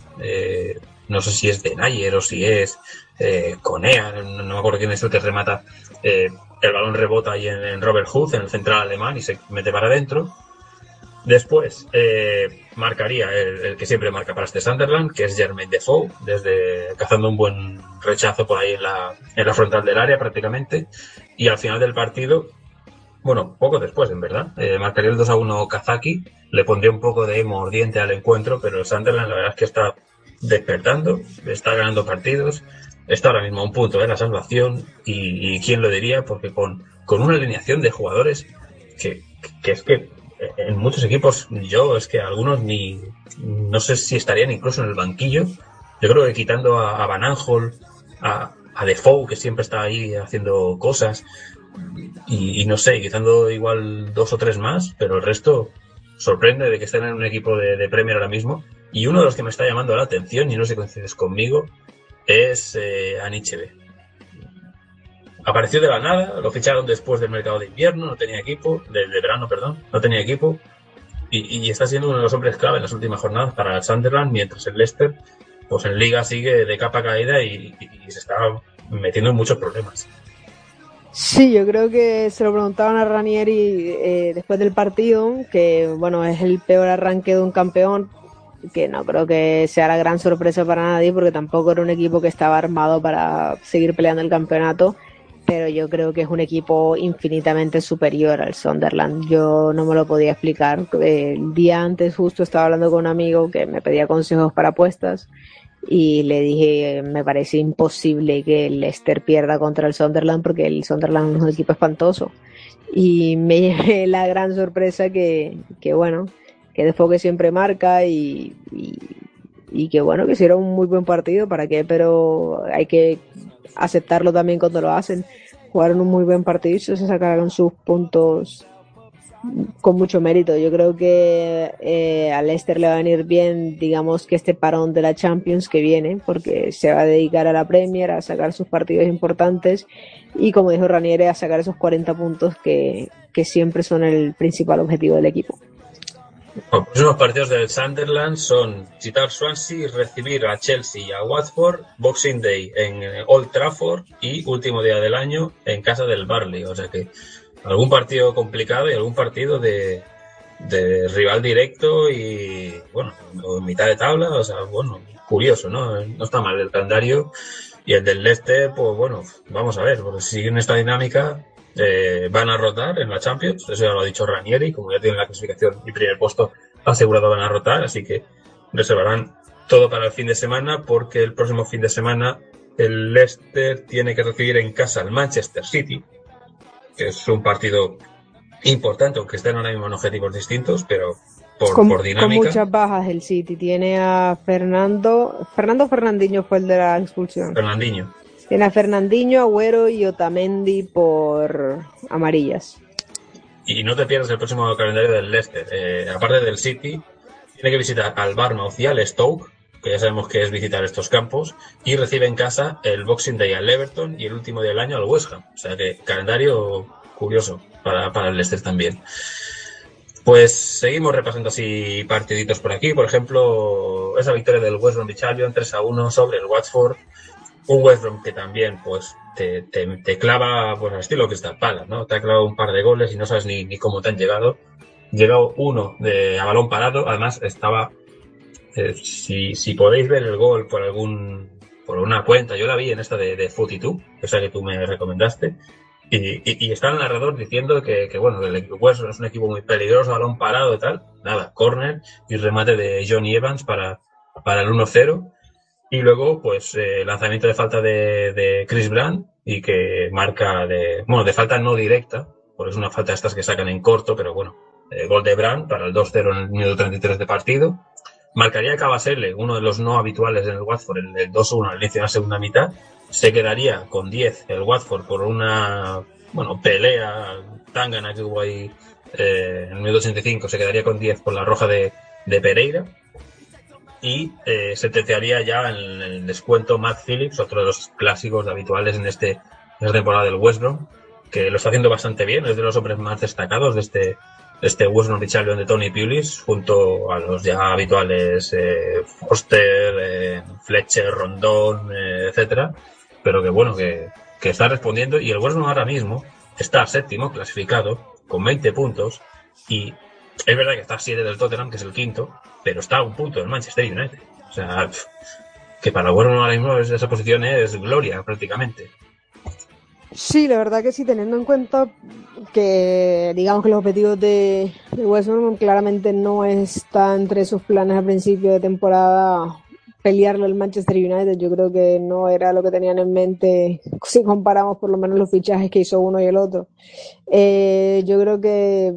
No sé si es de Nayer o si es eh, Conea, no, me acuerdo quién es el que remata. Eh, el balón rebota ahí en, Robert Hood, en el central alemán, y se mete para adentro. Después eh, marcaría el, que siempre marca para este Sunderland, que es Jermaine Defoe, desde cazando un buen rechazo por ahí en la, en la frontal del área prácticamente. Y al final del partido, bueno, poco después en verdad, eh, marcaría el 2 a 1 Kazaki, le pondría un poco de mordiente al encuentro, pero el Sunderland la verdad es que está despertando, está ganando partidos, está ahora mismo a un punto de la salvación y, quién lo diría, porque con, con una alineación de jugadores que, que es que en muchos equipos yo es que algunos ni no sé si estarían incluso en el banquillo. Yo creo que quitando a, Van Aanholt a, a Defoe que siempre está ahí haciendo cosas y, y no sé quitando igual dos o tres más pero el resto sorprende de que estén en un equipo de, de Premier ahora mismo. Y uno de los que me está llamando la atención y no sé si coincides conmigo es eh, Anichebe apareció de la nada, lo ficharon después del mercado de invierno, no tenía equipo, de, verano, perdón, no tenía equipo, y, y, está siendo uno de los hombres clave en las últimas jornadas para el Sunderland, mientras el Leicester, pues en liga sigue de capa caída y se está metiendo en muchos problemas. Sí, yo creo que se lo preguntaban a Ranieri eh, después del partido, que bueno, es el peor arranque de un campeón, que no creo que sea la gran sorpresa para nadie, porque tampoco era un equipo que estaba armado para seguir peleando el campeonato pero yo creo que es un equipo infinitamente superior al Sunderland. Yo no me lo podía explicar. El día antes justo estaba hablando con un amigo que me pedía consejos para apuestas y le dije, me parece imposible que el Leicester pierda contra el Sunderland porque el Sunderland es un equipo espantoso. Y me llevé la gran sorpresa que, que bueno, que Defoe siempre marca y, y, y que bueno, que hicieron un muy buen partido, ¿para qué? Pero hay que aceptarlo también cuando lo hacen. Jugaron un muy buen partido y se sacaron sus puntos con mucho mérito. Yo creo que eh, a Leicester le va a venir bien, digamos, que este parón de la Champions que viene, porque se va a dedicar a la Premier, a sacar sus partidos importantes y, como dijo Raniere, a sacar esos 40 puntos que, que siempre son el principal objetivo del equipo. Los próximos partidos del Sunderland son visitar Swansea, recibir a Chelsea y a Watford, Boxing Day en Old Trafford y último día del año en casa del Barley. O sea que algún partido complicado y algún partido de, de rival directo y, bueno, en mitad de tabla. O sea, bueno, curioso, ¿no? No está mal el calendario. Y el del Leicester, pues bueno, vamos a ver, porque si siguen esta dinámica, eh, van a rotar en la Champions, eso ya lo ha dicho Ranieri, como ya tienen la clasificación y primer puesto asegurado van a rotar, así que reservarán todo para el fin de semana porque el próximo fin de semana el Leicester tiene que recibir en casa al Manchester City, es un partido importante, aunque estén ahora mismo en objetivos distintos, pero por, con, por con dinámica. muchas bajas el City. Tiene a Fernando. Fernando Fernandinho fue el de la expulsión. Fernandinho. Tiene a Fernandinho, Agüero y Otamendi por amarillas. Y no te pierdas el próximo calendario del Leicester. Eh, aparte del City, tiene que visitar al Barmouth y al Stoke, que ya sabemos que es visitar estos campos, y recibe en casa el Boxing Day al Everton y el último día del año al West Ham. O sea que calendario curioso para, para el Leicester también. Pues seguimos repasando así partiditos por aquí. Por ejemplo, esa victoria del West Bromwich Albion 3 a 1 sobre el Watford. Un West Brom que también pues te, te, clava pues al estilo que está Palace, ¿no? Te ha clavado un par de goles y no sabes ni, ni cómo te han llegado. Llegado uno de, a balón parado, además estaba eh, si, si podéis ver el gol por algún por una cuenta, yo la vi en esta de, de Footy2, esa que tú me recomendaste, y, y, y está el narrador diciendo que, que bueno, el equipo es un equipo muy peligroso, balón parado y tal. Nada, corner y remate de Johnny Evans para, para el 1-0. Y luego, pues, eh, lanzamiento de falta de, de Chris Brand y que marca de, bueno, de falta no directa, porque es una falta de estas que sacan en corto, pero bueno, eh, gol de Brand para el 2-0 en el minuto 33 de partido. Marcaría Cabasele, uno de los no habituales en el Watford, el, el 2-1 al inicio de la segunda mitad. Se quedaría con 10 el Watford por una, bueno, pelea tangana que hubo ahí eh, en el minuto 85. Se quedaría con 10 por la roja de, de Pereira. Y eh, se terciaría ya en el descuento Matt Phillips, otro de los clásicos habituales en, este, en esta temporada del West Brom, que lo está haciendo bastante bien, es de los hombres más destacados de este, este Bromwich Albion de Tony Pulis, junto a los ya habituales eh, Foster, eh, Fletcher, Rondón, eh, etcétera, pero que bueno, que, que está respondiendo y el Brom ahora mismo está séptimo clasificado con 20 puntos y es verdad que está a 7 del Tottenham, que es el quinto, pero está a un punto del Manchester United. O sea, que para el ahora mismo es- esa posición es gloria prácticamente. Sí, la verdad que sí, teniendo en cuenta que digamos que los objetivos de, de West Brom claramente no está entre sus planes a principio de temporada pelearlo al Manchester United, yo creo que no era lo que tenían en mente si comparamos por lo menos los fichajes que hizo uno y el otro. Eh, yo creo que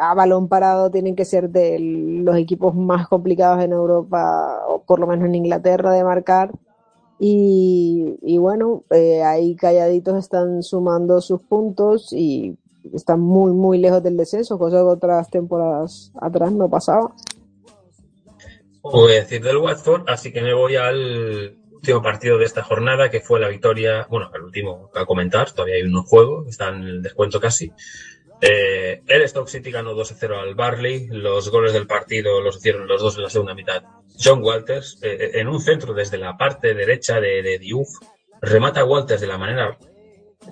a balón parado tienen que ser de los equipos más complicados en Europa, o por lo menos en Inglaterra, de marcar. Y, y bueno, eh, ahí calladitos están sumando sus puntos y están muy, muy lejos del descenso, cosa que otras temporadas atrás no pasaba. A decir del Watford, así que me voy al último partido de esta jornada, que fue la victoria, bueno, el último a comentar, todavía hay un juego, está en el descuento casi. Eh, el Stoke City ganó 2-0 al Barley, los goles del partido los hicieron los dos en la segunda mitad. John Walters, eh, en un centro desde la parte derecha de, de Diouf, remata a Walters de la manera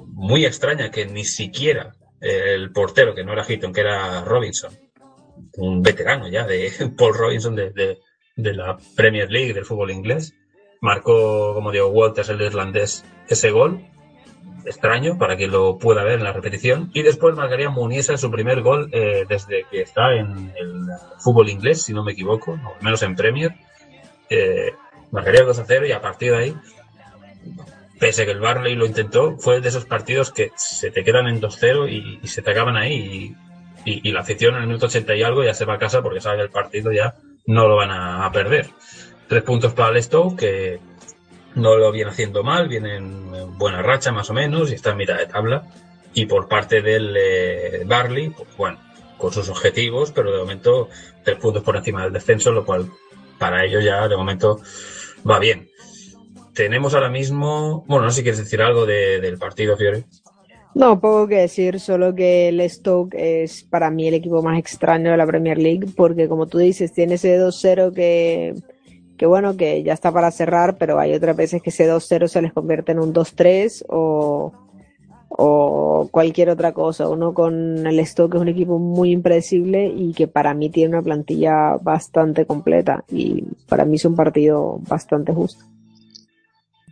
muy extraña que ni siquiera eh, el portero, que no era Hitton, que era Robinson, un veterano ya de Paul Robinson de, de, de la Premier League del fútbol inglés, marcó, como digo, Walters, el irlandés, ese gol extraño para quien lo pueda ver en la repetición. Y después marcaría Muniesa su primer gol eh, desde que está en el fútbol inglés si no me equivoco o menos en Premier. Eh, marcaría 2 a 0 y a partir de ahí pese a que el Barley lo intentó fue de esos partidos que se te quedan en 2-0 y, y se te acaban ahí y, la afición en el minuto 80 y algo ya se va a casa porque sabe que el partido ya no lo van a, perder. Tres puntos para el Stoke que no lo viene haciendo mal, viene en buena racha más o menos y está en mitad de tabla. Y por parte del eh, Barley, pues bueno, con sus objetivos, pero de momento tres puntos por encima del descenso, lo cual para ellos ya de momento va bien. Tenemos ahora mismo, bueno, no sé si quieres decir algo de, del partido, Fiore. No, poco que decir, solo que el Stoke es para mí el equipo más extraño de la Premier League, porque como tú dices, tiene ese 2-0 que que bueno, que ya está para cerrar, pero hay otras veces que ese 2-0 se les convierte en un 2-3 o, o cualquier otra cosa. Uno con el Stoke es un equipo muy impredecible y que para mí tiene una plantilla bastante completa y para mí es un partido bastante justo.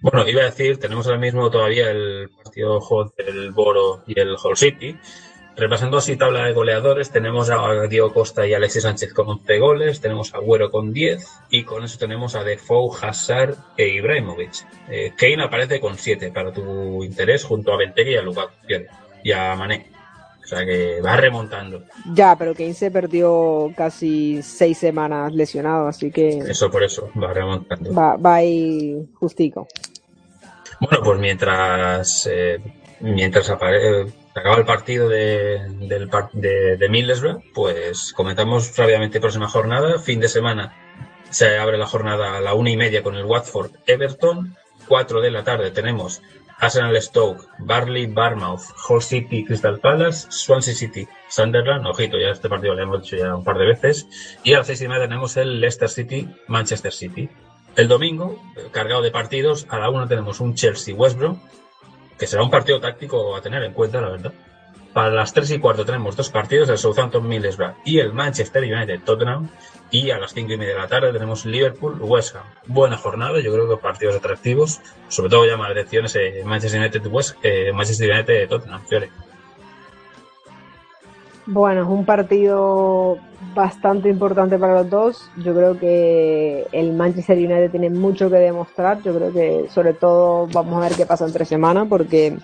Bueno, iba a decir, tenemos ahora mismo todavía el partido del Boro y el Hull City, Repasando así tabla de goleadores, tenemos a Diego Costa y Alexis Sánchez con 11 goles, tenemos a Agüero con 10 y con eso tenemos a Defoe, Hazard e Ibrahimovic. Eh, Kane aparece con 7 para tu interés junto a Benteke y a Lukaku y a Mané. O sea que va remontando. Ya, pero Kane se perdió casi seis semanas lesionado, así que Eso por eso, va remontando. va, va ahí justico. Bueno, pues mientras eh, mientras apare- eh, acaba el partido de, del de, de Middlesbrough, pues comentamos rápidamente próxima jornada. Fin de semana se abre la jornada a la una y media con el Watford Everton. Cuatro de la tarde tenemos Arsenal Stoke, Barley, Barmouth, Hull City, Crystal Palace, Swansea City, Sunderland. Ojito, ya este partido lo hemos dicho ya un par de veces. Y a las seis y media tenemos el Leicester City, Manchester City. El domingo, eh, cargado de partidos, a la una tenemos un Chelsea-West Brom, que será un partido táctico a tener en cuenta, la verdad. Para las 3 y cuarto tenemos dos partidos, el Southampton Middlesbrough y el Manchester United Tottenham. Y a las 5 y media de la tarde tenemos Liverpool West Ham. Buena jornada, yo creo que partidos atractivos. Sobre todo llama la atención ese Manchester United West, eh, Manchester United Tottenham, Fiore. Bueno, es un partido bastante importante para los dos. Yo creo que el Manchester United tiene mucho que demostrar. Yo creo que sobre todo vamos a ver qué pasa entre semana porque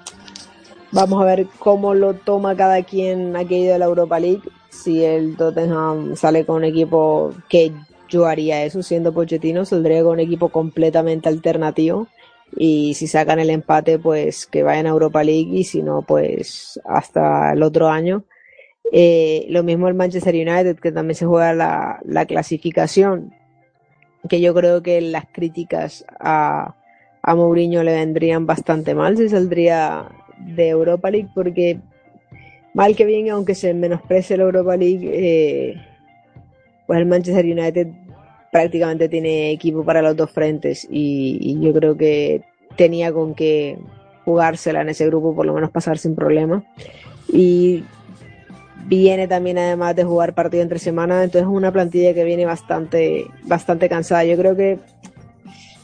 vamos a ver cómo lo toma cada quien aquello de la Europa League. Si el Tottenham sale con un equipo que yo haría eso siendo Pochettino, saldría con un equipo completamente alternativo. Y si sacan el empate, pues que vayan a Europa League y si no, pues hasta el otro año. Eh, lo mismo el Manchester United, que también se juega la, la clasificación, que yo creo que las críticas a, a Mourinho le vendrían bastante mal si saldría de Europa League, porque mal que bien, aunque se menosprecie la Europa League, eh, pues el Manchester United prácticamente tiene equipo para los dos frentes y, y yo creo que tenía con qué jugársela en ese grupo, por lo menos pasar sin problema. Y viene también además de jugar partido entre semana, entonces es una plantilla que viene bastante, bastante cansada. Yo creo que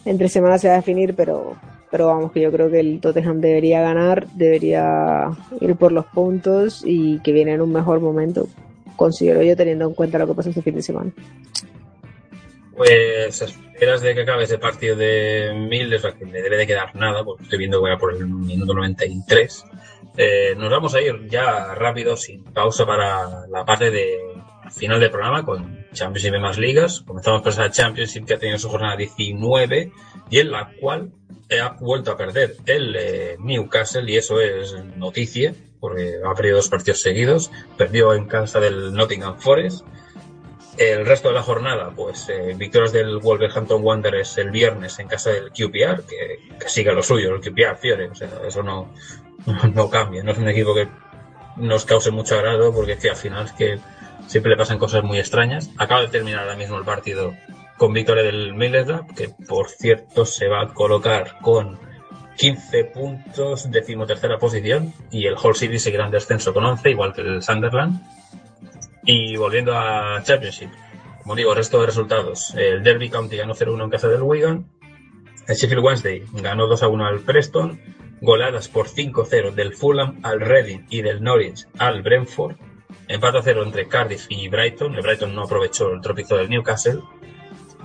entre semana se va a definir, pero, pero vamos, que yo creo que el Tottenham debería ganar, debería ir por los puntos y que viene en un mejor momento, considero yo, teniendo en cuenta lo que pasó este fin de semana. Pues esperas de que acabe ese partido de Middlesbrough, que le debe de quedar nada, porque estoy viendo que va por el minuto 93. Eh, nos vamos a ir ya rápido, sin pausa, para la parte de final del programa con Championship y más ligas. Comenzamos por esa Championship que ha tenido su jornada 19 y en la cual ha vuelto a perder el eh, Newcastle y eso es noticia porque ha perdido dos partidos seguidos. Perdió en casa del Nottingham Forest. El resto de la jornada, pues eh, victorias del Wolverhampton Wanderers el viernes en casa del QPR, que, que siga lo suyo, el QPR Fiore, o sea, eso no, no cambia, no es un equipo que nos cause mucho agrado porque es que al final es que siempre le pasan cosas muy extrañas. Acaba de terminar ahora mismo el partido con victoria del Middlesbrough, que por cierto se va a colocar con 15 puntos, decimotercera posición, y el Hull City seguirá en descenso con 11, igual que el Sunderland. Y volviendo a Championship, como digo, resto de resultados. El Derby County ganó 0-1 en casa del Wigan. El Sheffield Wednesday ganó 2-1 al Preston. Goleadas por 5-0 del Fulham al Reading y del Norwich al Brentford. Empate a 0 entre Cardiff y Brighton. El Brighton no aprovechó el tropiezo del Newcastle.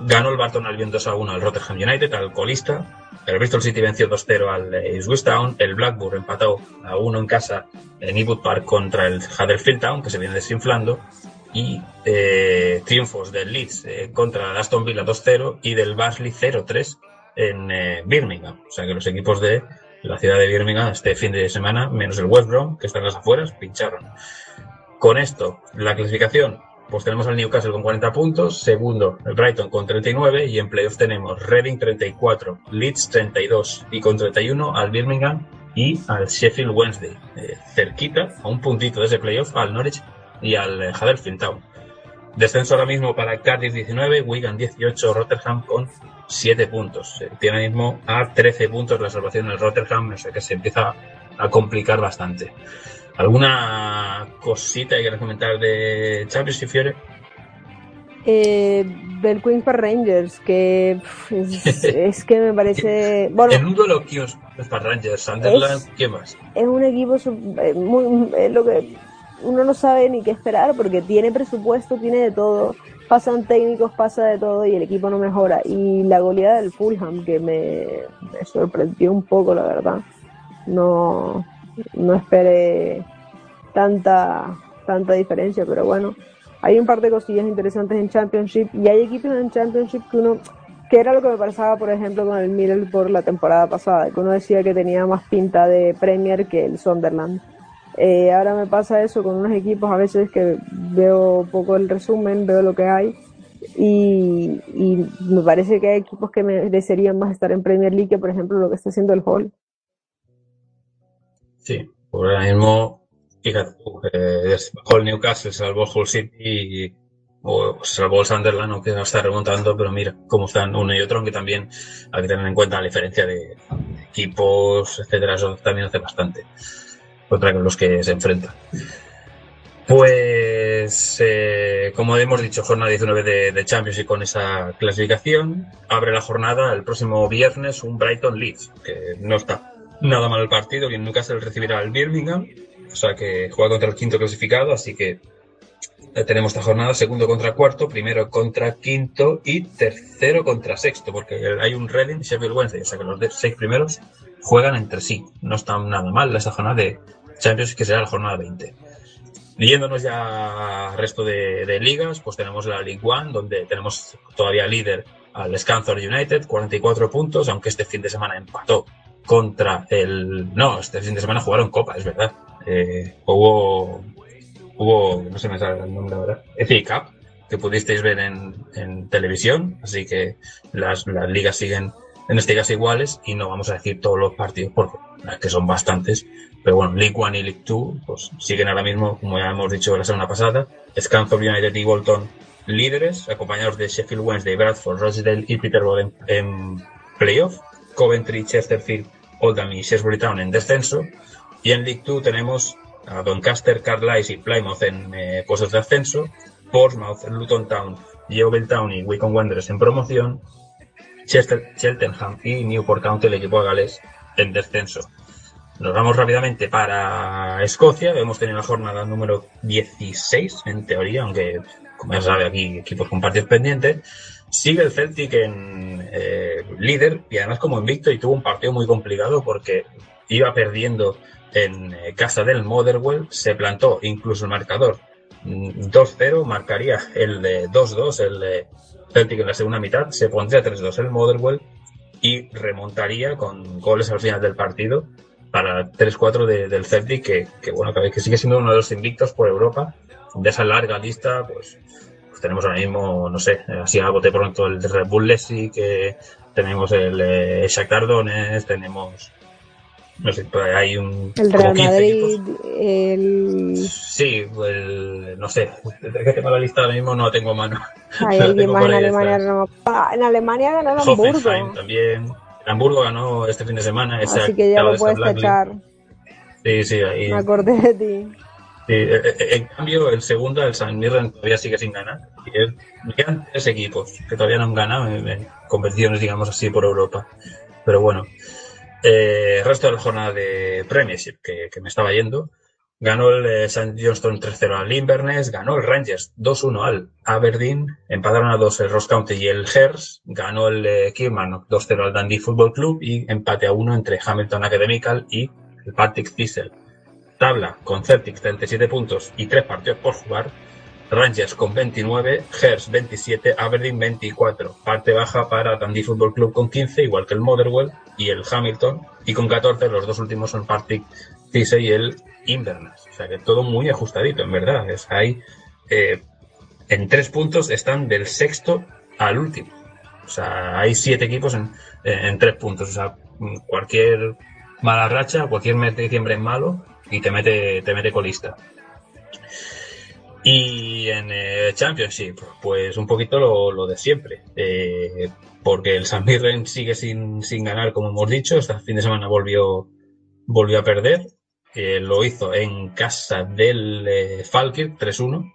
Ganó el Barton Albion 2-1 al Rotterdam United, al colista. El Bristol City venció 2-0 al eh, Ipswich Town. El Blackburn empató a 1 en casa en Ewood Park contra el Huddersfield Town, que se viene desinflando. Y eh, triunfos del Leeds eh, contra el Aston Villa 2-0 y del Barnsley 0-3 en eh, Birmingham. O sea que los equipos de la ciudad de Birmingham este fin de semana, menos el West Brom, que está en las afueras, pincharon. Con esto, la clasificación, pues tenemos al Newcastle con 40 puntos, segundo el Brighton con 39 y en playoff tenemos Reading 34, Leeds 32 y con 31 al Birmingham y al Sheffield Wednesday, eh, cerquita, a un puntito de ese playoff, al Norwich y al eh, Huddersfield Town. Descenso ahora mismo para Cardiff 19, Wigan 18, Rotterdam con 7 puntos. Eh, tiene ahora mismo a 13 puntos la salvación del Rotterdam, o sea que se empieza a complicar bastante. ¿Alguna cosita que quieras comentar de Championship Fiore? Eh, del Queens Park Rangers, que es, es que me parece. Bueno, En un duelo Kios para Rangers, Sunderland, ¿qué más? es un equipo eh, muy, es lo que uno no sabe ni qué esperar porque tiene presupuesto, tiene de todo, pasan técnicos, pasa de todo y el equipo no mejora. Y la goleada del Fulham, que me, me sorprendió un poco, la verdad. No, no esperé tanta, tanta diferencia, pero bueno, hay un par de cosillas interesantes en Championship y hay equipos en Championship que uno, que era lo que me pasaba, por ejemplo, con el por la temporada pasada, que uno decía que tenía más pinta de Premier que el Sunderland. Eh, ahora me pasa eso con unos equipos a veces que veo poco el resumen, veo lo que hay y, y me parece que hay equipos que merecerían más estar en Premier League que, por ejemplo, lo que está haciendo el Hall. Sí, por ahora mismo, fíjate, eh, bajó el Newcastle, salvó el Hull City y o salvó el Sunderland, aunque no está remontando, pero mira cómo están uno y otro, aunque también hay que tener en cuenta la diferencia de equipos, etcétera, eso también hace bastante contra los que se enfrentan. Pues, eh, como hemos dicho, jornada 19 de, de, Champions y con esa clasificación, abre la jornada el próximo viernes un Brighton Leeds, que no está nada mal el partido, y en Newcastle recibirá al Birmingham, o sea que juega contra el quinto clasificado, así que eh, tenemos esta jornada segundo contra cuarto, primero contra quinto y tercero contra sexto, porque hay un Reading Sheffield Wednesday, o sea que los seis primeros juegan entre sí. No está nada mal esta jornada de Champions, que será la jornada 20. Yéndonos ya al resto de, ligas, pues tenemos la League One, donde tenemos todavía líder al Scunthorpe United, 44 puntos, aunque este fin de semana empató contra el... No, este fin de semana jugaron Copa, es verdad. Eh, hubo, hubo, no sé me sale el nombre ahora, FA Cup, que pudisteis ver en, en televisión, así que las, las ligas siguen en este caso iguales y no vamos a decir todos los partidos porque que son bastantes pero bueno, League One y League Two pues, siguen ahora mismo, como ya hemos dicho la semana pasada, Scunthorpe United y Bolton líderes, acompañados de Sheffield Wednesday, Bradford, Rochdale y Peterborough en, en playoff, Coventry, Chesterfield, Oldham y Shrewsbury Town en descenso, y en League Two tenemos a Doncaster, Carlisle y Plymouth en eh, puestos de ascenso, Portsmouth, Luton Town, Yeovil Town y Wycombe Wanderers en promoción, Chester, Cheltenham y Newport County, el equipo de Gales, en descenso. Nos vamos rápidamente para Escocia. Hemos tenido la jornada número 16, en teoría, aunque, como ya sabe, aquí equipos con partidos pendientes. Sigue el Celtic en eh, líder y además como invicto y tuvo un partido muy complicado porque iba perdiendo en eh, casa del Motherwell, se plantó incluso el marcador 2-0, marcaría el de 2-2, el Celtic en la segunda mitad, se pondría 3-2 el Motherwell y remontaría con goles al final del partido para 3-4 de, del Celtic, que, que, bueno, que sigue siendo uno de los invictos por Europa. De esa larga lista, pues tenemos ahora mismo, no sé, así a bote pronto el Red Bull Leipzig, que tenemos el eh, Shakhtar Donetsk, tenemos no sé, hay un el Real Madrid, el... Sí, el, no sé, que tengo la lista ahora mismo no la tengo a mano. Hay alguien más en Alemania, no. en Alemania ganó el Hamburgo. también. Hamburgo ganó este fin de semana. Así que ya lo puedes echar. Sí, sí, ahí. Me acordé de ti. Sí, en cambio, el segundo, el San Mirren, todavía sigue sin ganar. Me quedan tres equipos que todavía no han ganado en competiciones, digamos así, por Europa. Pero bueno, eh, el resto de la jornada de Premiership que, me estaba yendo, ganó el eh, St. Johnston 3-0 al Inverness, ganó el Rangers 2-1 al Aberdeen, empataron a 2 el Ross County y el Hearts, ganó el eh, Kilmarnock 2-0 al Dundee Football Club y empate a 1 entre Hamilton Academical y el Partick Thistle. Tabla con Celtic 37 puntos y 3 partidos por jugar, Rangers con 29, Hearts 27, Aberdeen 24. Parte baja para Dundee Football Club con 15, igual que el Motherwell y el Hamilton. Y con 14, los dos últimos son Partick Thistle y el Inverness. O sea que todo muy ajustadito, en verdad. Es ahí, eh, en tres puntos están del sexto al último. O sea, hay siete equipos en, en tres puntos. O sea, cualquier mala racha, cualquier mes de diciembre es malo y te mete, te mete colista. Y en eh, Championship, pues un poquito lo, lo de siempre. Eh, porque el San Mirren sigue sin, sin ganar, como hemos dicho. Este fin de semana volvió, volvió a perder. Lo hizo en casa del eh, Falkirk 3-1.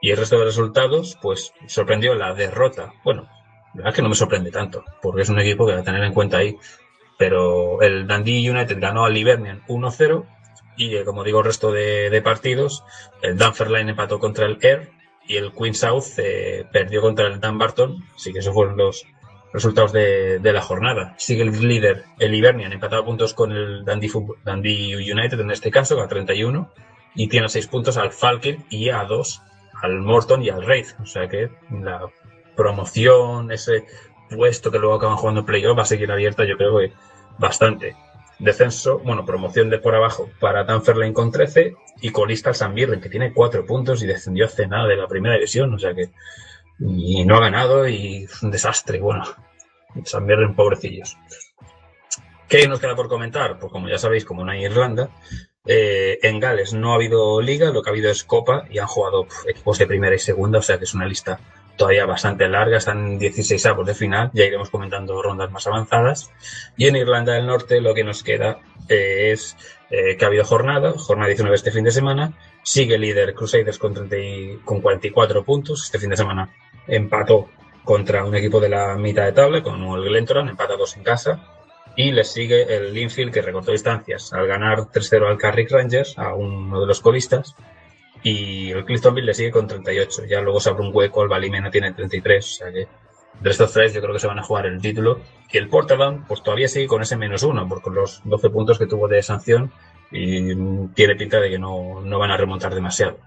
Y el resto de resultados, pues sorprendió la derrota. Bueno, la verdad es que no me sorprende tanto, porque es un equipo que va a tener en cuenta ahí. Pero el Dundee United ganó al Livernian 1-0 Y como digo, el resto de, de partidos, el Dunfermline empató contra el Air y el Queen South eh, perdió contra el Dunbarton. Así que esos fueron los resultados de, de la jornada. Sigue el líder, el Hibernian, empatado a puntos con el Dundee, United en este caso, a 31. Y tiene a 6 puntos al Falkirk y a 2 al Morton y al Wraith. O sea que la promoción, ese puesto que luego acaban jugando playoff va a seguir abierta, yo creo que bastante. Descenso, bueno, promoción de por abajo para Dunfermline con 13 y colista el San Mirren, que tiene 4 puntos y descendió hace nada de la primera división, o sea que y no ha ganado y es un desastre, bueno, San Mirren pobrecillos. ¿Qué nos queda por comentar? Pues como ya sabéis, como no hay Irlanda, eh, en Gales no ha habido liga, lo que ha habido es copa y han jugado equipos de primera y segunda, o sea que es una lista todavía bastante larga, están 16 avos de final, ya iremos comentando rondas más avanzadas. Y en Irlanda del Norte lo que nos queda eh, es eh, que ha habido jornada, jornada 19 este fin de semana, sigue líder Crusaders con, 30 y- con 44 puntos, este fin de semana empató contra un equipo de la mitad de tabla, como el Glentoran, empatados en casa, y les sigue el Linfield que recortó distancias al ganar 3-0 al Carrick Rangers, a uno de los colistas, y el Cliftonville le sigue con 38. Ya luego se abre un hueco, el Balimena tiene 33, o sea que de estos tres yo creo que se van a jugar el título. Y el Portadown pues todavía sigue con ese menos uno, por con los 12 puntos que tuvo de sanción y tiene pinta de que no, no van a remontar demasiado.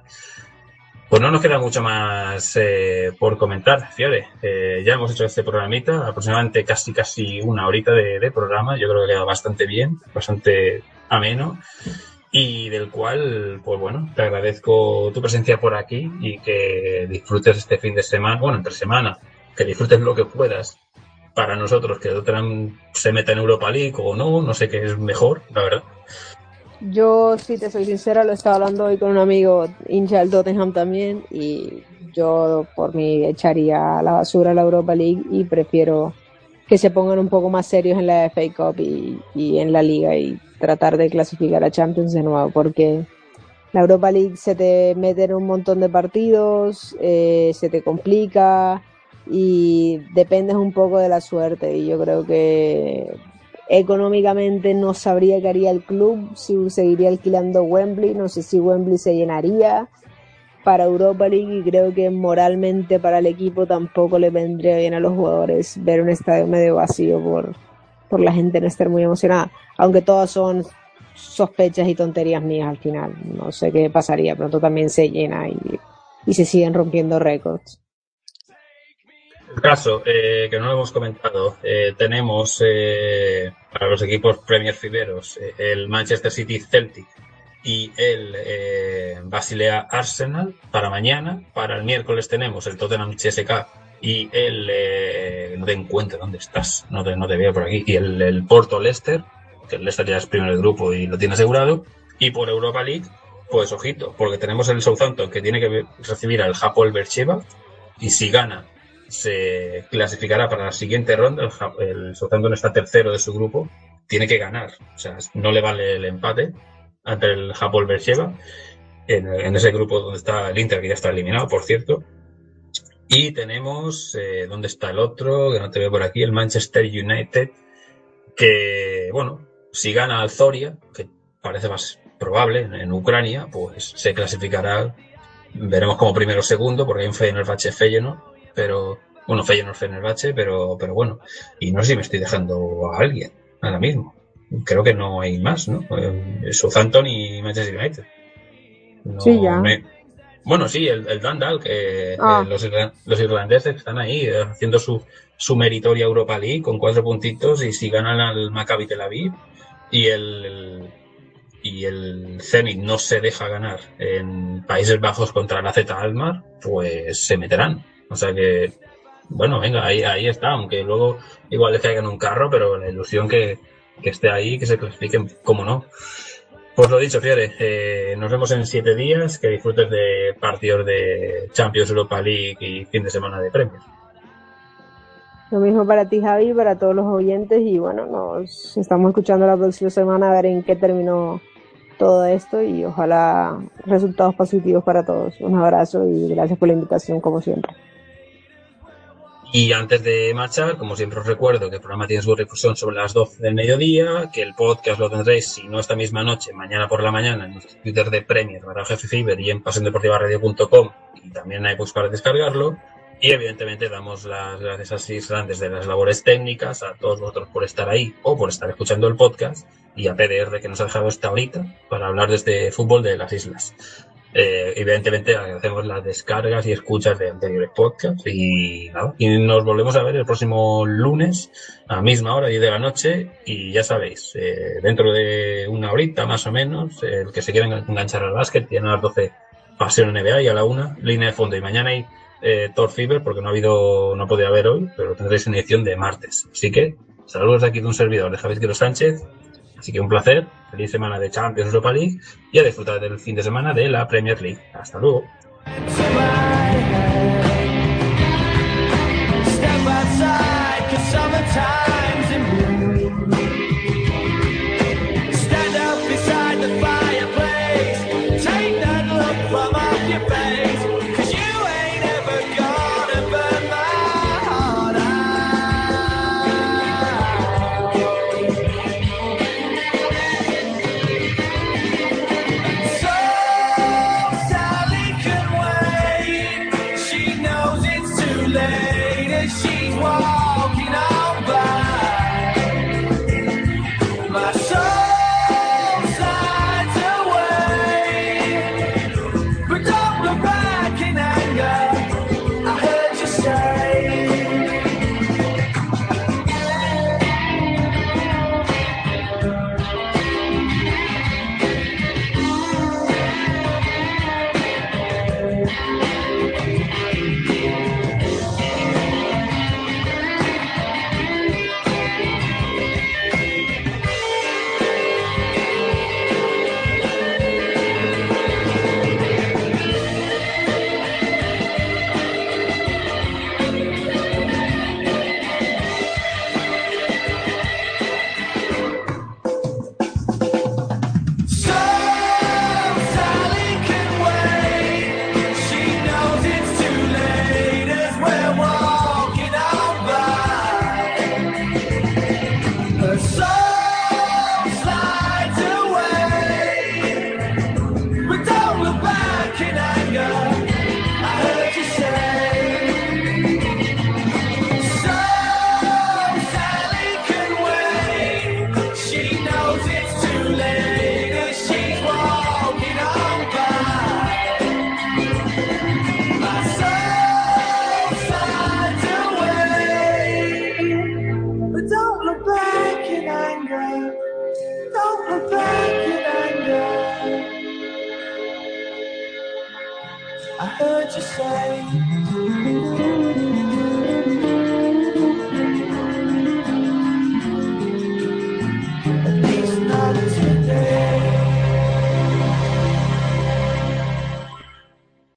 Pues no nos queda mucho más eh, por comentar, Fiore. Eh, ya hemos hecho este programita, aproximadamente casi casi una horita de, de programa. Yo creo que queda bastante bien, bastante ameno y del cual, pues bueno, te agradezco tu presencia por aquí y que disfrutes este fin de semana, bueno, entre semana, que disfrutes lo que puedas. Para nosotros, que Tottenham se meta en Europa League o no, no sé qué es mejor, la verdad. Yo, si te soy sincera, lo estaba hablando hoy con un amigo hincha del Tottenham también y yo por mí echaría a la basura la Europa League y prefiero que se pongan un poco más serios en la FA Cup y en la liga y tratar de clasificar a Champions de nuevo porque la Europa League se te mete en un montón de partidos, eh, se te complica y dependes un poco de la suerte. Y yo creo que económicamente no sabría qué haría el club, si seguiría alquilando Wembley, no sé si Wembley se llenaría para Europa League y creo que moralmente para el equipo tampoco le vendría bien a los jugadores ver un estadio medio vacío por, por la gente no estar muy emocionada, aunque todas son sospechas y tonterías mías al final, no sé qué pasaría, pronto también se llena y, y se siguen rompiendo récords. El caso, eh, que no lo hemos comentado, eh, tenemos eh, para los equipos Premier Fiberos eh, el Manchester City Celtic y el eh, Basilea Arsenal para mañana. Para el miércoles tenemos el Tottenham CSK y el... eh, no te encuentro dónde estás, no te, no te veo por aquí. Y el, el Porto Leicester, que el Leicester ya es primero grupo y lo tiene asegurado. Y por Europa League, pues ojito, porque tenemos el Southampton que tiene que recibir al Hapoel Beersheba y si gana se clasificará para la siguiente ronda. El, el Southampton está tercero de su grupo, tiene que ganar, o sea, no le vale el empate ante el Beersheba en, en ese grupo donde está el Inter que ya está eliminado, por cierto. Y tenemos, eh, ¿dónde está el otro? Que no te veo por aquí, el Manchester United, que, bueno, si gana al Zoria, que parece más probable en, en Ucrania, pues se clasificará, veremos como primero o segundo, porque hay un Fenerbahce Feyenoord, pero, bueno, Feyenoord Fenerbahce, pero, pero bueno, y no sé si me estoy dejando a alguien ahora mismo. Creo que no hay más, ¿no? Eh, Southampton y Manchester United. No Sí, ya. me- Bueno, sí, el, el Dundalk, que Ah. eh, los, irla- los irlandeses están ahí eh, haciendo su, su meritoria Europa League con cuatro puntitos y si ganan al Maccabi Tel Aviv y el, el- y el Zenit no se deja ganar en Países Bajos contra la Z Almar, pues se meterán. O sea que, bueno, venga, ahí, ahí está, aunque luego igual le caigan un carro, pero la ilusión que, que esté ahí, que se clasifiquen, cómo no. Pues lo dicho, Fiore, eh, nos vemos en siete días, que disfrutes de partidos de Champions Europa League y fin de semana de premios. Lo mismo para ti, Javi, para todos los oyentes y bueno, nos estamos escuchando la próxima semana a ver en qué terminó todo esto y ojalá resultados positivos para todos. Un abrazo y gracias por la invitación como siempre. Y antes de marchar, como siempre os recuerdo que el programa tiene su difusión sobre las 12 del mediodía, que el podcast lo tendréis, si no esta misma noche, mañana por la mañana, en nuestro Twitter de Premier, barra Jefe Fiber y en pasiondeportivaradio.com y también en iBooks para descargarlo. Y evidentemente damos las gracias así grandes de las labores técnicas, a todos vosotros por estar ahí o por estar escuchando el podcast y a PDR que nos ha dejado esta horita para hablar de este fútbol de las islas. Eh, evidentemente agradecemos las descargas y escuchas de anteriores podcasts y nada, y nos volvemos a ver el próximo lunes a misma hora, 10 de la noche y ya sabéis, eh, dentro de una horita más o menos, el que se quiera enganchar al básquet tiene a las 12 Pasión NBA y a la una línea de fondo y mañana hay eh, Thor Fever porque no ha habido, no podía haber hoy, pero tendréis en edición de martes. Así que saludos de aquí de un servidor de Javier Quiro Sánchez Así que un placer, feliz semana de Champions Europa League y a disfrutar del fin de semana de la Premier League. Hasta luego. She's was.